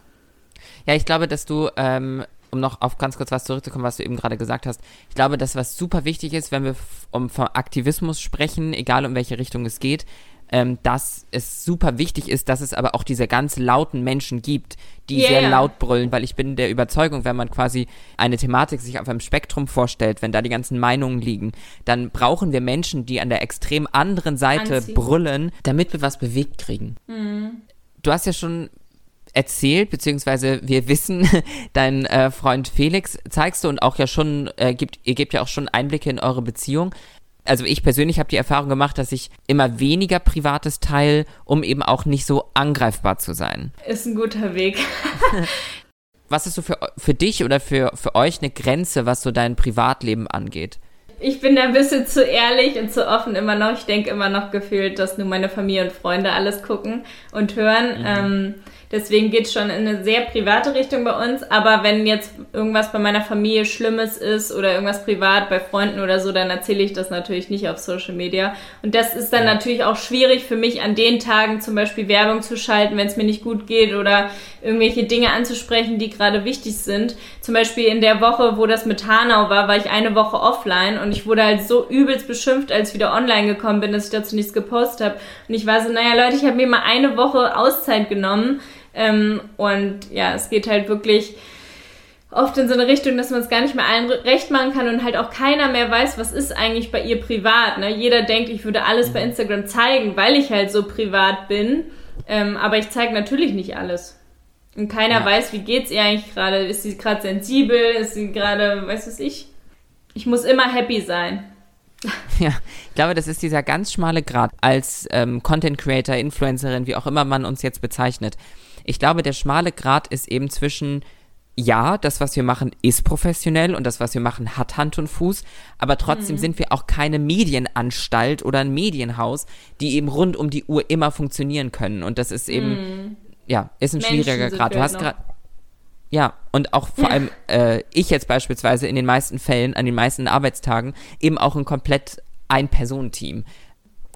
Ja, ich glaube, dass du, ähm, um noch auf ganz kurz was zurückzukommen, was du eben gerade gesagt hast, ich glaube, dass was super wichtig ist, wenn wir um vom Aktivismus sprechen, egal um welche Richtung es geht, ähm, dass es super wichtig ist, dass es aber auch diese ganz lauten Menschen gibt, die yeah. sehr laut brüllen, weil ich bin der Überzeugung, wenn man quasi eine Thematik sich auf einem Spektrum vorstellt, wenn da die ganzen Meinungen liegen, dann brauchen wir Menschen, die an der extrem anderen Seite Anziehen. brüllen, damit wir was bewegt kriegen. Mhm. Du hast ja schon erzählt, beziehungsweise wir wissen, dein äh, Freund Felix zeigst du und auch ja schon, äh, gibt, ihr gebt ja auch schon Einblicke in eure Beziehung also ich persönlich habe die Erfahrung gemacht, dass ich immer weniger Privates teile, um eben auch nicht so angreifbar zu sein. Ist ein guter Weg. was ist so für, für dich oder für, für euch eine Grenze, was so dein Privatleben angeht? Ich bin da ein bisschen zu ehrlich und zu offen immer noch. Ich denke immer noch gefühlt, dass nur meine Familie und Freunde alles gucken und hören. Mhm. Ähm, Deswegen geht es schon in eine sehr private Richtung bei uns. Aber wenn jetzt irgendwas bei meiner Familie Schlimmes ist oder irgendwas privat bei Freunden oder so, dann erzähle ich das natürlich nicht auf Social Media. Und das ist dann ja. natürlich auch schwierig für mich, an den Tagen zum Beispiel Werbung zu schalten, wenn es mir nicht gut geht oder irgendwelche Dinge anzusprechen, die gerade wichtig sind. Zum Beispiel in der Woche, wo das mit Hanau war, war ich eine Woche offline und ich wurde halt so übelst beschimpft, als ich wieder online gekommen bin, dass ich dazu nichts gepostet habe. Und ich war so, naja Leute, ich habe mir mal eine Woche Auszeit genommen ähm, und ja, es geht halt wirklich oft in so eine Richtung, dass man es gar nicht mehr allen recht machen kann und halt auch keiner mehr weiß, was ist eigentlich bei ihr privat. Ne? Jeder denkt, ich würde alles bei mhm. Instagram zeigen, weil ich halt so privat bin. Ähm, aber ich zeige natürlich nicht alles. Und keiner ja. weiß, wie geht's ihr eigentlich gerade. Ist sie gerade sensibel? Ist sie gerade, weiß was ich? Ich muss immer happy sein. Ja, ich glaube, das ist dieser ganz schmale Grad als ähm, Content Creator, Influencerin, wie auch immer man uns jetzt bezeichnet. Ich glaube, der schmale Grad ist eben zwischen ja, das, was wir machen, ist professionell und das, was wir machen, hat Hand und Fuß, aber trotzdem mhm. sind wir auch keine Medienanstalt oder ein Medienhaus, die eben rund um die Uhr immer funktionieren können. Und das ist eben, mhm. ja, ist ein schwieriger Grad. Du hast gerade. Ja, und auch vor allem äh, ich jetzt beispielsweise in den meisten Fällen, an den meisten Arbeitstagen, eben auch ein komplett Ein-Personen-Team.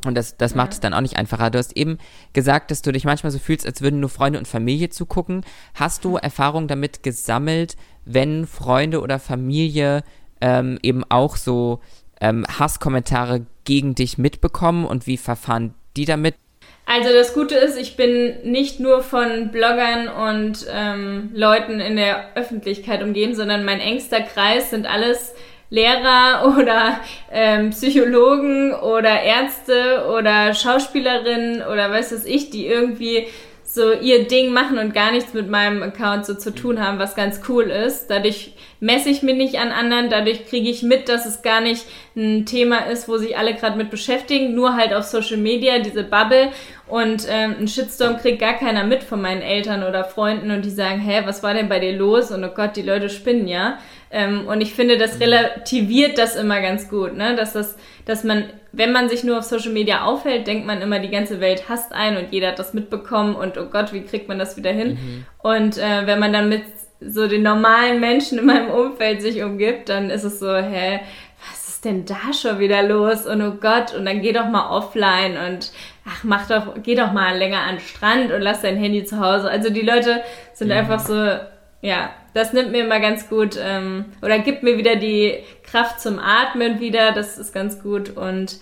Und das, das macht es dann auch nicht einfacher. Du hast eben gesagt, dass du dich manchmal so fühlst, als würden nur Freunde und Familie zugucken. Hast du Erfahrung damit gesammelt, wenn Freunde oder Familie ähm, eben auch so ähm, Hasskommentare gegen dich mitbekommen und wie verfahren die damit? Also das Gute ist, ich bin nicht nur von Bloggern und ähm, Leuten in der Öffentlichkeit umgeben, sondern mein engster Kreis sind alles Lehrer oder ähm, Psychologen oder Ärzte oder Schauspielerinnen oder was weiß ich, die irgendwie so ihr Ding machen und gar nichts mit meinem Account so zu tun haben, was ganz cool ist. Dadurch messe ich mich nicht an anderen, dadurch kriege ich mit, dass es gar nicht ein Thema ist, wo sich alle gerade mit beschäftigen, nur halt auf Social Media, diese Bubble. und ähm, ein Shitstorm kriegt gar keiner mit von meinen Eltern oder Freunden und die sagen, hä, was war denn bei dir los? Und oh Gott, die Leute spinnen ja. Ähm, und ich finde, das relativiert das immer ganz gut, ne? Dass das, dass man, wenn man sich nur auf Social Media aufhält, denkt man immer, die ganze Welt hasst einen und jeder hat das mitbekommen und oh Gott, wie kriegt man das wieder hin? Mhm. Und äh, wenn man dann mit so den normalen Menschen in meinem Umfeld sich umgibt, dann ist es so, hä, was ist denn da schon wieder los? Und oh Gott, und dann geh doch mal offline und ach, mach doch, geh doch mal länger an den Strand und lass dein Handy zu Hause. Also die Leute sind mhm. einfach so, ja, das nimmt mir immer ganz gut ähm, oder gibt mir wieder die Kraft zum Atmen wieder. Das ist ganz gut und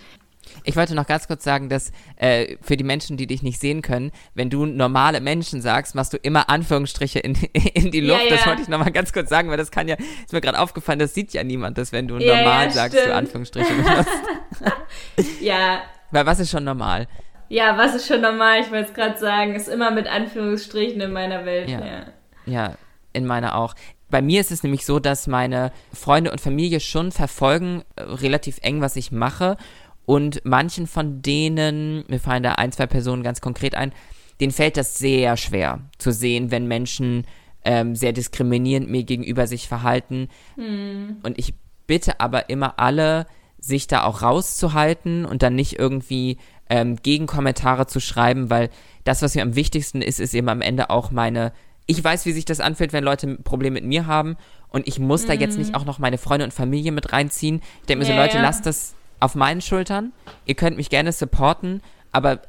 ich wollte noch ganz kurz sagen, dass äh, für die Menschen, die dich nicht sehen können, wenn du normale Menschen sagst, machst du immer Anführungsstriche in, in die Luft. Ja, ja. Das wollte ich nochmal ganz kurz sagen, weil das kann ja, ist mir gerade aufgefallen, das sieht ja niemand, dass wenn du ja, normal sagst, stimmt. du Anführungsstriche benutzt. ja. Weil was ist schon normal? Ja, was ist schon normal? Ich wollte es gerade sagen, ist immer mit Anführungsstrichen in meiner Welt. Ja. ja, in meiner auch. Bei mir ist es nämlich so, dass meine Freunde und Familie schon verfolgen, äh, relativ eng, was ich mache. Und manchen von denen, mir fallen da ein, zwei Personen ganz konkret ein, denen fällt das sehr schwer zu sehen, wenn Menschen ähm, sehr diskriminierend mir gegenüber sich verhalten. Hm. Und ich bitte aber immer alle, sich da auch rauszuhalten und dann nicht irgendwie ähm, Gegenkommentare zu schreiben, weil das, was mir am wichtigsten ist, ist eben am Ende auch meine. Ich weiß, wie sich das anfühlt, wenn Leute ein Problem mit mir haben und ich muss mhm. da jetzt nicht mhm. auch noch meine Freunde und Familie mit reinziehen. Ich denke mir ja, so, Leute, ja. lasst das auf meinen Schultern. Ihr könnt mich gerne supporten, aber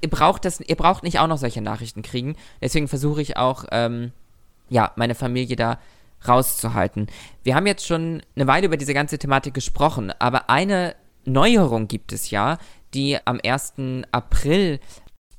ihr braucht das, ihr braucht nicht auch noch solche Nachrichten kriegen. Deswegen versuche ich auch, ähm, ja, meine Familie da rauszuhalten. Wir haben jetzt schon eine Weile über diese ganze Thematik gesprochen, aber eine Neuerung gibt es ja, die am 1. April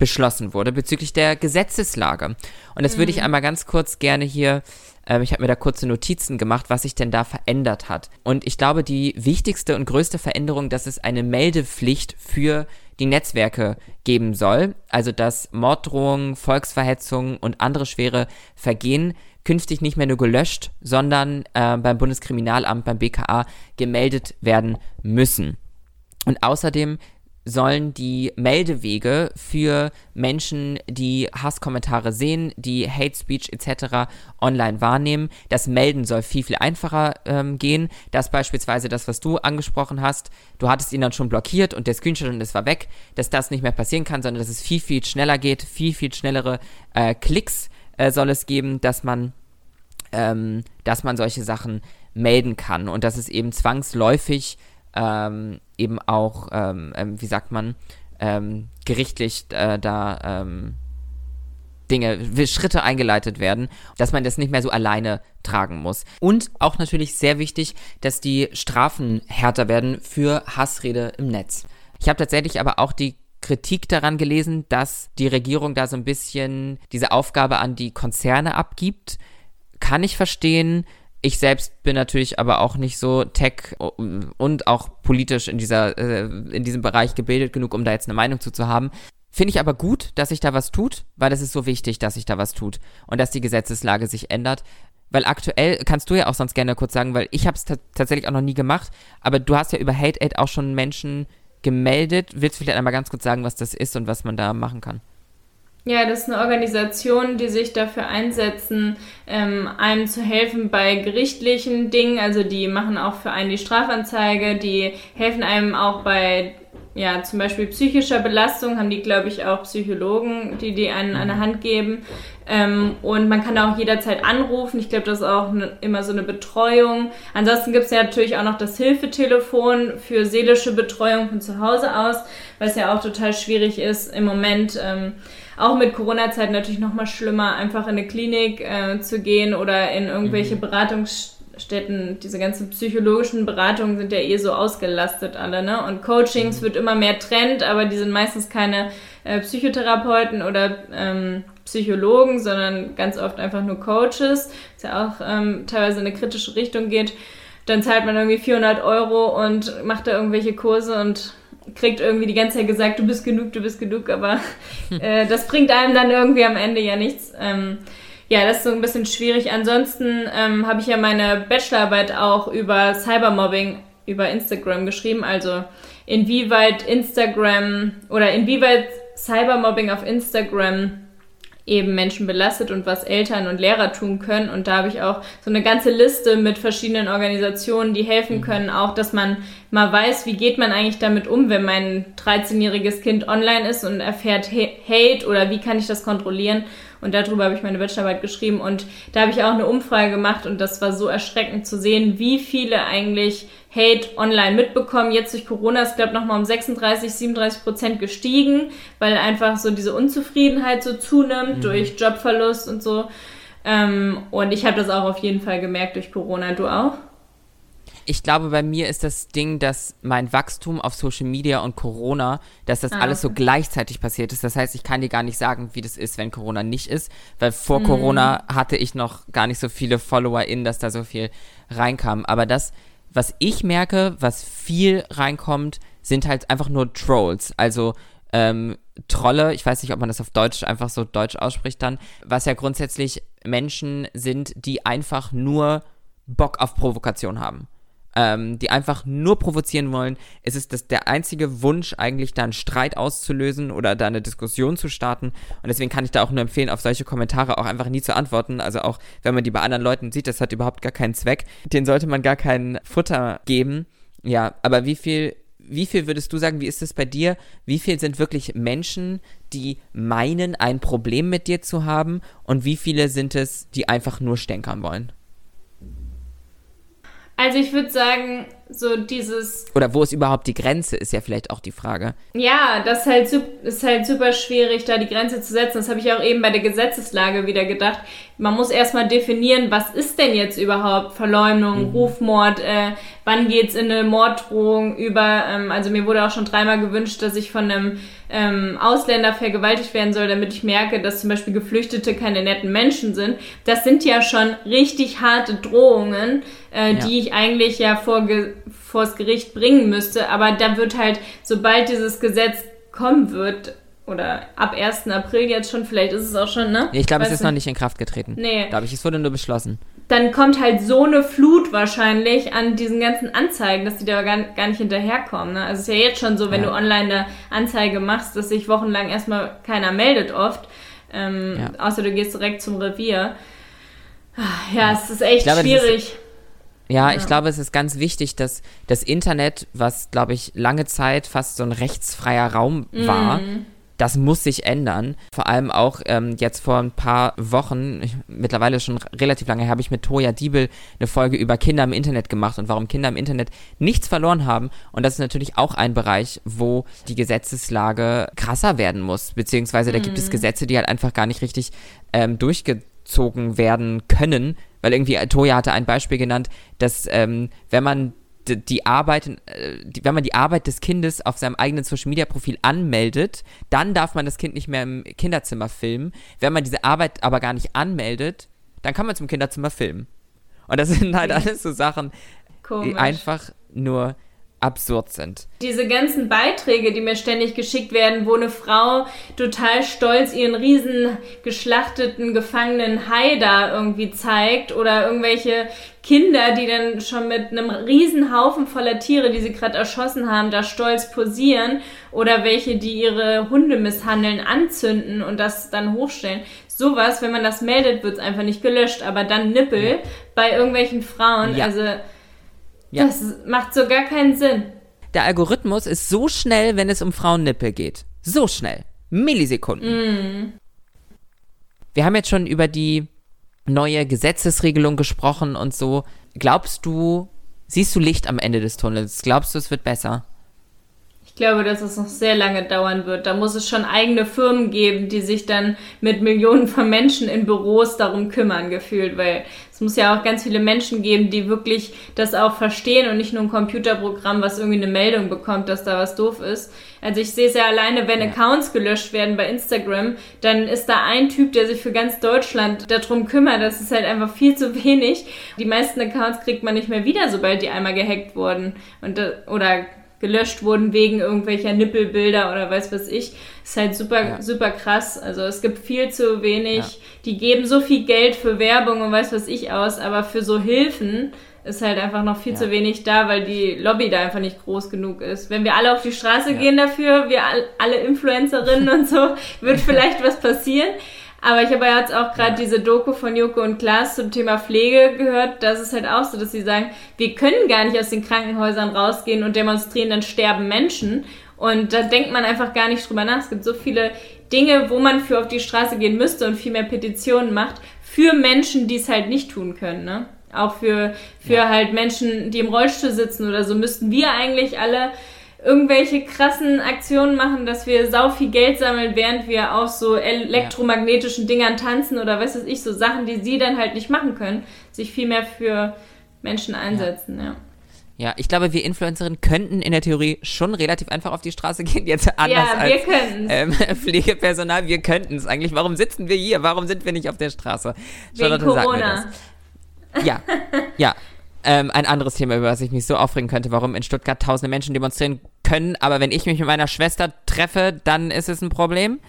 beschlossen wurde bezüglich der Gesetzeslage. Und das mhm. würde ich mhm. einmal ganz kurz gerne hier, äh, ich habe mir da kurze Notizen gemacht, was sich denn da verändert hat. Und ich glaube, die wichtigste und größte Veränderung, dass es eine Meldepflicht für die Netzwerke geben soll. Also dass Morddrohungen, Volksverhetzungen und andere schwere Vergehen künftig nicht mehr nur gelöscht, sondern äh, beim Bundeskriminalamt, beim BKA gemeldet werden müssen. Und außerdem sollen die Meldewege für Menschen, die Hasskommentare sehen, die Hate Speech etc. online wahrnehmen. Das Melden soll viel, viel einfacher ähm, gehen. Das beispielsweise das, was du angesprochen hast, du hattest ihn dann schon blockiert und der Screenshot und es war weg, dass das nicht mehr passieren kann, sondern dass es viel, viel schneller geht, viel, viel schnellere äh, Klicks äh, soll es geben, dass man, ähm, dass man solche Sachen melden kann und dass es eben zwangsläufig ähm, eben auch, ähm, ähm, wie sagt man, ähm, gerichtlich äh, da ähm, Dinge, Schritte eingeleitet werden, dass man das nicht mehr so alleine tragen muss. Und auch natürlich sehr wichtig, dass die Strafen härter werden für Hassrede im Netz. Ich habe tatsächlich aber auch die Kritik daran gelesen, dass die Regierung da so ein bisschen diese Aufgabe an die Konzerne abgibt. Kann ich verstehen, ich selbst bin natürlich aber auch nicht so tech und auch politisch in dieser, äh, in diesem Bereich gebildet genug, um da jetzt eine Meinung zu, zu haben. Finde ich aber gut, dass sich da was tut, weil es ist so wichtig, dass sich da was tut und dass die Gesetzeslage sich ändert. Weil aktuell, kannst du ja auch sonst gerne kurz sagen, weil ich habe es tatsächlich auch noch nie gemacht, aber du hast ja über Hate Aid auch schon Menschen gemeldet. Willst du vielleicht einmal ganz kurz sagen, was das ist und was man da machen kann? Ja, das ist eine Organisation, die sich dafür einsetzen, ähm, einem zu helfen bei gerichtlichen Dingen. Also die machen auch für einen die Strafanzeige, die helfen einem auch bei ja, zum Beispiel psychischer Belastung, haben die, glaube ich, auch Psychologen, die die einen an der Hand geben. Ähm, und man kann auch jederzeit anrufen. Ich glaube, das ist auch ne, immer so eine Betreuung. Ansonsten gibt es ja natürlich auch noch das Hilfetelefon für seelische Betreuung von zu Hause aus, was ja auch total schwierig ist im Moment. Ähm, auch mit Corona-Zeit natürlich noch mal schlimmer, einfach in eine Klinik äh, zu gehen oder in irgendwelche mhm. Beratungsstätten. Diese ganzen psychologischen Beratungen sind ja eh so ausgelastet alle, ne? Und Coachings mhm. wird immer mehr Trend, aber die sind meistens keine äh, Psychotherapeuten oder ähm, Psychologen, sondern ganz oft einfach nur Coaches, was ja auch ähm, teilweise in eine kritische Richtung geht. Dann zahlt man irgendwie 400 Euro und macht da irgendwelche Kurse und kriegt irgendwie die ganze Zeit gesagt, du bist genug, du bist genug, aber äh, das bringt einem dann irgendwie am Ende ja nichts. Ähm, ja, das ist so ein bisschen schwierig. Ansonsten ähm, habe ich ja meine Bachelorarbeit auch über Cybermobbing über Instagram geschrieben, also inwieweit Instagram oder inwieweit Cybermobbing auf Instagram eben Menschen belastet und was Eltern und Lehrer tun können. Und da habe ich auch so eine ganze Liste mit verschiedenen Organisationen, die helfen mhm. können, auch dass man mal weiß, wie geht man eigentlich damit um, wenn mein 13-jähriges Kind online ist und erfährt Hate oder wie kann ich das kontrollieren. Und darüber habe ich meine Bachelorarbeit geschrieben und da habe ich auch eine Umfrage gemacht und das war so erschreckend zu sehen, wie viele eigentlich Hate online mitbekommen. Jetzt durch Corona ist, glaube ich, nochmal um 36, 37 Prozent gestiegen, weil einfach so diese Unzufriedenheit so zunimmt mhm. durch Jobverlust und so. Ähm, und ich habe das auch auf jeden Fall gemerkt durch Corona. Du auch? ich glaube, bei mir ist das Ding, dass mein Wachstum auf Social Media und Corona, dass das ah, alles so gleichzeitig passiert ist. Das heißt, ich kann dir gar nicht sagen, wie das ist, wenn Corona nicht ist, weil vor mhm. Corona hatte ich noch gar nicht so viele FollowerInnen, dass da so viel reinkam. Aber das, was ich merke, was viel reinkommt, sind halt einfach nur Trolls. Also ähm, Trolle, ich weiß nicht, ob man das auf Deutsch einfach so deutsch ausspricht dann, was ja grundsätzlich Menschen sind, die einfach nur Bock auf Provokation haben ähm, die einfach nur provozieren wollen. Es ist das, der einzige Wunsch, eigentlich da einen Streit auszulösen oder da eine Diskussion zu starten. Und deswegen kann ich da auch nur empfehlen, auf solche Kommentare auch einfach nie zu antworten. Also auch, wenn man die bei anderen Leuten sieht, das hat überhaupt gar keinen Zweck. Den sollte man gar kein Futter geben. Ja, aber wie viel wie viel würdest du sagen, wie ist es bei dir? Wie viel sind wirklich Menschen, die meinen, ein Problem mit dir zu haben? Und wie viele sind es, die einfach nur stänkern wollen? Also ich würde sagen, so dieses. Oder wo ist überhaupt die Grenze, ist ja vielleicht auch die Frage. Ja, das ist halt, ist halt super schwierig, da die Grenze zu setzen. Das habe ich auch eben bei der Gesetzeslage wieder gedacht. Man muss erstmal definieren, was ist denn jetzt überhaupt Verleumdung, mhm. Rufmord, äh, wann geht's in eine Morddrohung über. Ähm, also mir wurde auch schon dreimal gewünscht, dass ich von einem ähm, Ausländer vergewaltigt werden soll, damit ich merke, dass zum Beispiel Geflüchtete keine netten Menschen sind. Das sind ja schon richtig harte Drohungen, äh, ja. die ich eigentlich ja vor vors Gericht bringen müsste. Aber da wird halt, sobald dieses Gesetz kommen wird, oder ab 1. April jetzt schon, vielleicht ist es auch schon, ne? Nee, ich glaube, es ist noch nicht in Kraft getreten. Nee. Glaube ich, es wurde nur beschlossen. Dann kommt halt so eine Flut wahrscheinlich an diesen ganzen Anzeigen, dass die da gar, gar nicht hinterherkommen. Ne? Also es ist ja jetzt schon so, wenn ja. du online eine Anzeige machst, dass sich wochenlang erstmal keiner meldet oft. Ähm, ja. Außer du gehst direkt zum Revier. Ja, ja. es ist echt glaube, schwierig. Ja, ja, ich glaube, es ist ganz wichtig, dass das Internet, was, glaube ich, lange Zeit fast so ein rechtsfreier Raum war, mm. das muss sich ändern. Vor allem auch ähm, jetzt vor ein paar Wochen, ich, mittlerweile schon relativ lange, habe ich mit Toja Diebel eine Folge über Kinder im Internet gemacht und warum Kinder im Internet nichts verloren haben. Und das ist natürlich auch ein Bereich, wo die Gesetzeslage krasser werden muss. Beziehungsweise da mm. gibt es mhm. Gesetze, die halt einfach gar nicht richtig ähm, durchgezogen werden können weil irgendwie Toya hatte ein Beispiel genannt, dass ähm, wenn man die Arbeit, äh, wenn man die Arbeit des Kindes auf seinem eigenen Social Media Profil anmeldet, dann darf man das Kind nicht mehr im Kinderzimmer filmen. Wenn man diese Arbeit aber gar nicht anmeldet, dann kann man zum Kinderzimmer filmen. Und das sind halt alles so Sachen, Komisch. die einfach nur absurd sind. Diese ganzen Beiträge, die mir ständig geschickt werden, wo eine Frau total stolz ihren riesen geschlachteten, gefangenen Hai da irgendwie zeigt oder irgendwelche Kinder, die dann schon mit einem riesen Haufen voller Tiere, die sie gerade erschossen haben, da stolz posieren oder welche, die ihre Hunde misshandeln, anzünden und das dann hochstellen. Sowas, wenn man das meldet, wird es einfach nicht gelöscht, aber dann Nippel ja. bei irgendwelchen Frauen, ja. also ja. Das macht so gar keinen Sinn. Der Algorithmus ist so schnell, wenn es um Frauennippel geht. So schnell. Millisekunden. Mm. Wir haben jetzt schon über die neue Gesetzesregelung gesprochen und so. Glaubst du, siehst du Licht am Ende des Tunnels? Glaubst du, es wird besser? Ich glaube, dass es noch sehr lange dauern wird. Da muss es schon eigene Firmen geben, die sich dann mit Millionen von Menschen in Büros darum kümmern, gefühlt, weil es muss ja auch ganz viele Menschen geben, die wirklich das auch verstehen und nicht nur ein Computerprogramm, was irgendwie eine Meldung bekommt, dass da was doof ist. Also ich sehe es ja alleine, wenn ja. Accounts gelöscht werden bei Instagram, dann ist da ein Typ, der sich für ganz Deutschland darum kümmert. Das ist halt einfach viel zu wenig. Die meisten Accounts kriegt man nicht mehr wieder, sobald die einmal gehackt wurden. Und, oder gelöscht wurden wegen irgendwelcher Nippelbilder oder weiß was ich. Ist halt super, ja. super krass. Also es gibt viel zu wenig. Ja. Die geben so viel Geld für Werbung und weiß was ich aus, aber für so Hilfen ist halt einfach noch viel ja. zu wenig da, weil die Lobby da einfach nicht groß genug ist. Wenn wir alle auf die Straße gehen dafür, wir alle Influencerinnen und so, wird vielleicht was passieren. Aber ich habe ja jetzt auch gerade ja. diese Doku von Joko und Klaas zum Thema Pflege gehört. Das ist halt auch so, dass sie sagen, wir können gar nicht aus den Krankenhäusern rausgehen und demonstrieren, dann sterben Menschen. Und da denkt man einfach gar nicht drüber nach. Es gibt so viele Dinge, wo man für auf die Straße gehen müsste und viel mehr Petitionen macht für Menschen, die es halt nicht tun können. Ne? Auch für, für ja. halt Menschen, die im Rollstuhl sitzen oder so, müssten wir eigentlich alle irgendwelche krassen Aktionen machen, dass wir sau viel Geld sammeln, während wir auf so elektromagnetischen Dingern tanzen oder was weiß ich, so Sachen, die sie dann halt nicht machen können, sich viel mehr für Menschen einsetzen, ja. ja. Ja, ich glaube, wir Influencerinnen könnten in der Theorie schon relativ einfach auf die Straße gehen, jetzt anders ja, wir als ähm, Pflegepersonal. Wir könnten es eigentlich. Warum sitzen wir hier? Warum sind wir nicht auf der Straße? Wegen Charlotte, Corona. Ja, ja. Ähm, ein anderes Thema, über das ich mich so aufregen könnte, warum in Stuttgart tausende Menschen demonstrieren können, aber wenn ich mich mit meiner Schwester treffe, dann ist es ein Problem.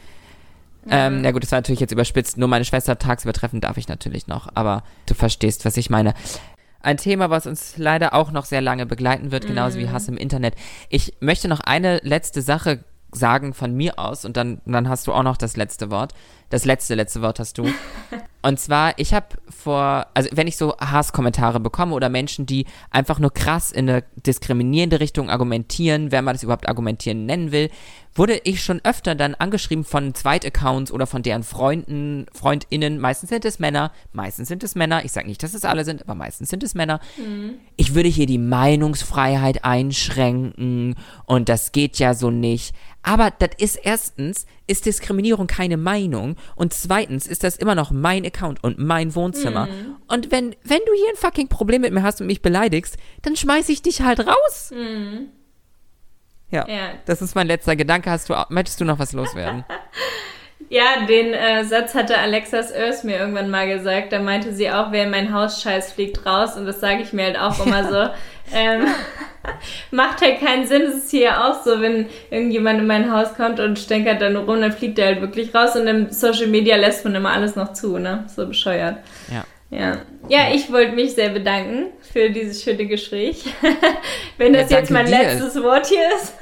Mhm. Ähm, na gut, das war natürlich jetzt überspitzt, nur meine Schwester tagsüber treffen darf ich natürlich noch, aber du verstehst, was ich meine. Ein Thema, was uns leider auch noch sehr lange begleiten wird, genauso mhm. wie Hass im Internet. Ich möchte noch eine letzte Sache sagen von mir aus und dann, dann hast du auch noch das letzte Wort. Das letzte, letzte Wort hast du. Und zwar, ich habe vor, also wenn ich so Hasskommentare bekomme oder Menschen, die einfach nur krass in eine diskriminierende Richtung argumentieren, wenn man das überhaupt argumentieren nennen will, wurde ich schon öfter dann angeschrieben von Zweitaccounts oder von deren Freunden, Freundinnen. Meistens sind es Männer, meistens sind es Männer. Ich sage nicht, dass es alle sind, aber meistens sind es Männer. Mhm. Ich würde hier die Meinungsfreiheit einschränken und das geht ja so nicht. Aber das ist erstens, ist Diskriminierung keine Meinung und zweitens ist das immer noch mein Account und mein Wohnzimmer. Mhm. Und wenn, wenn du hier ein fucking Problem mit mir hast und mich beleidigst, dann schmeiß ich dich halt raus. Mhm. Ja, ja, das ist mein letzter Gedanke. Hast du, möchtest du noch was loswerden? ja, den äh, Satz hatte Alexas Earth mir irgendwann mal gesagt. Da meinte sie auch, wer in mein Haus scheiß, fliegt raus. Und das sage ich mir halt auch immer so. Ähm, macht halt keinen Sinn. Es ist hier auch so, wenn irgendjemand in mein Haus kommt und stänkert dann rum, dann fliegt er halt wirklich raus und im Social Media lässt man immer alles noch zu, ne? So bescheuert. Ja. Ja, ja ich wollte mich sehr bedanken für dieses schöne Gespräch. Wenn das ja, jetzt mein dir. letztes Wort hier ist.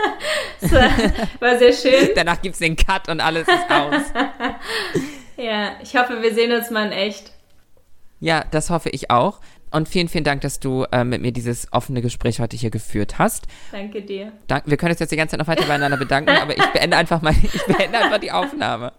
das war sehr schön. Danach gibt es den Cut und alles ist aus. ja, ich hoffe, wir sehen uns mal in echt. Ja, das hoffe ich auch. Und vielen, vielen Dank, dass du äh, mit mir dieses offene Gespräch heute hier geführt hast. Danke dir. Dank, wir können uns jetzt die ganze Zeit noch weiter beieinander bedanken, aber ich beende einfach mal, ich beende einfach die Aufnahme.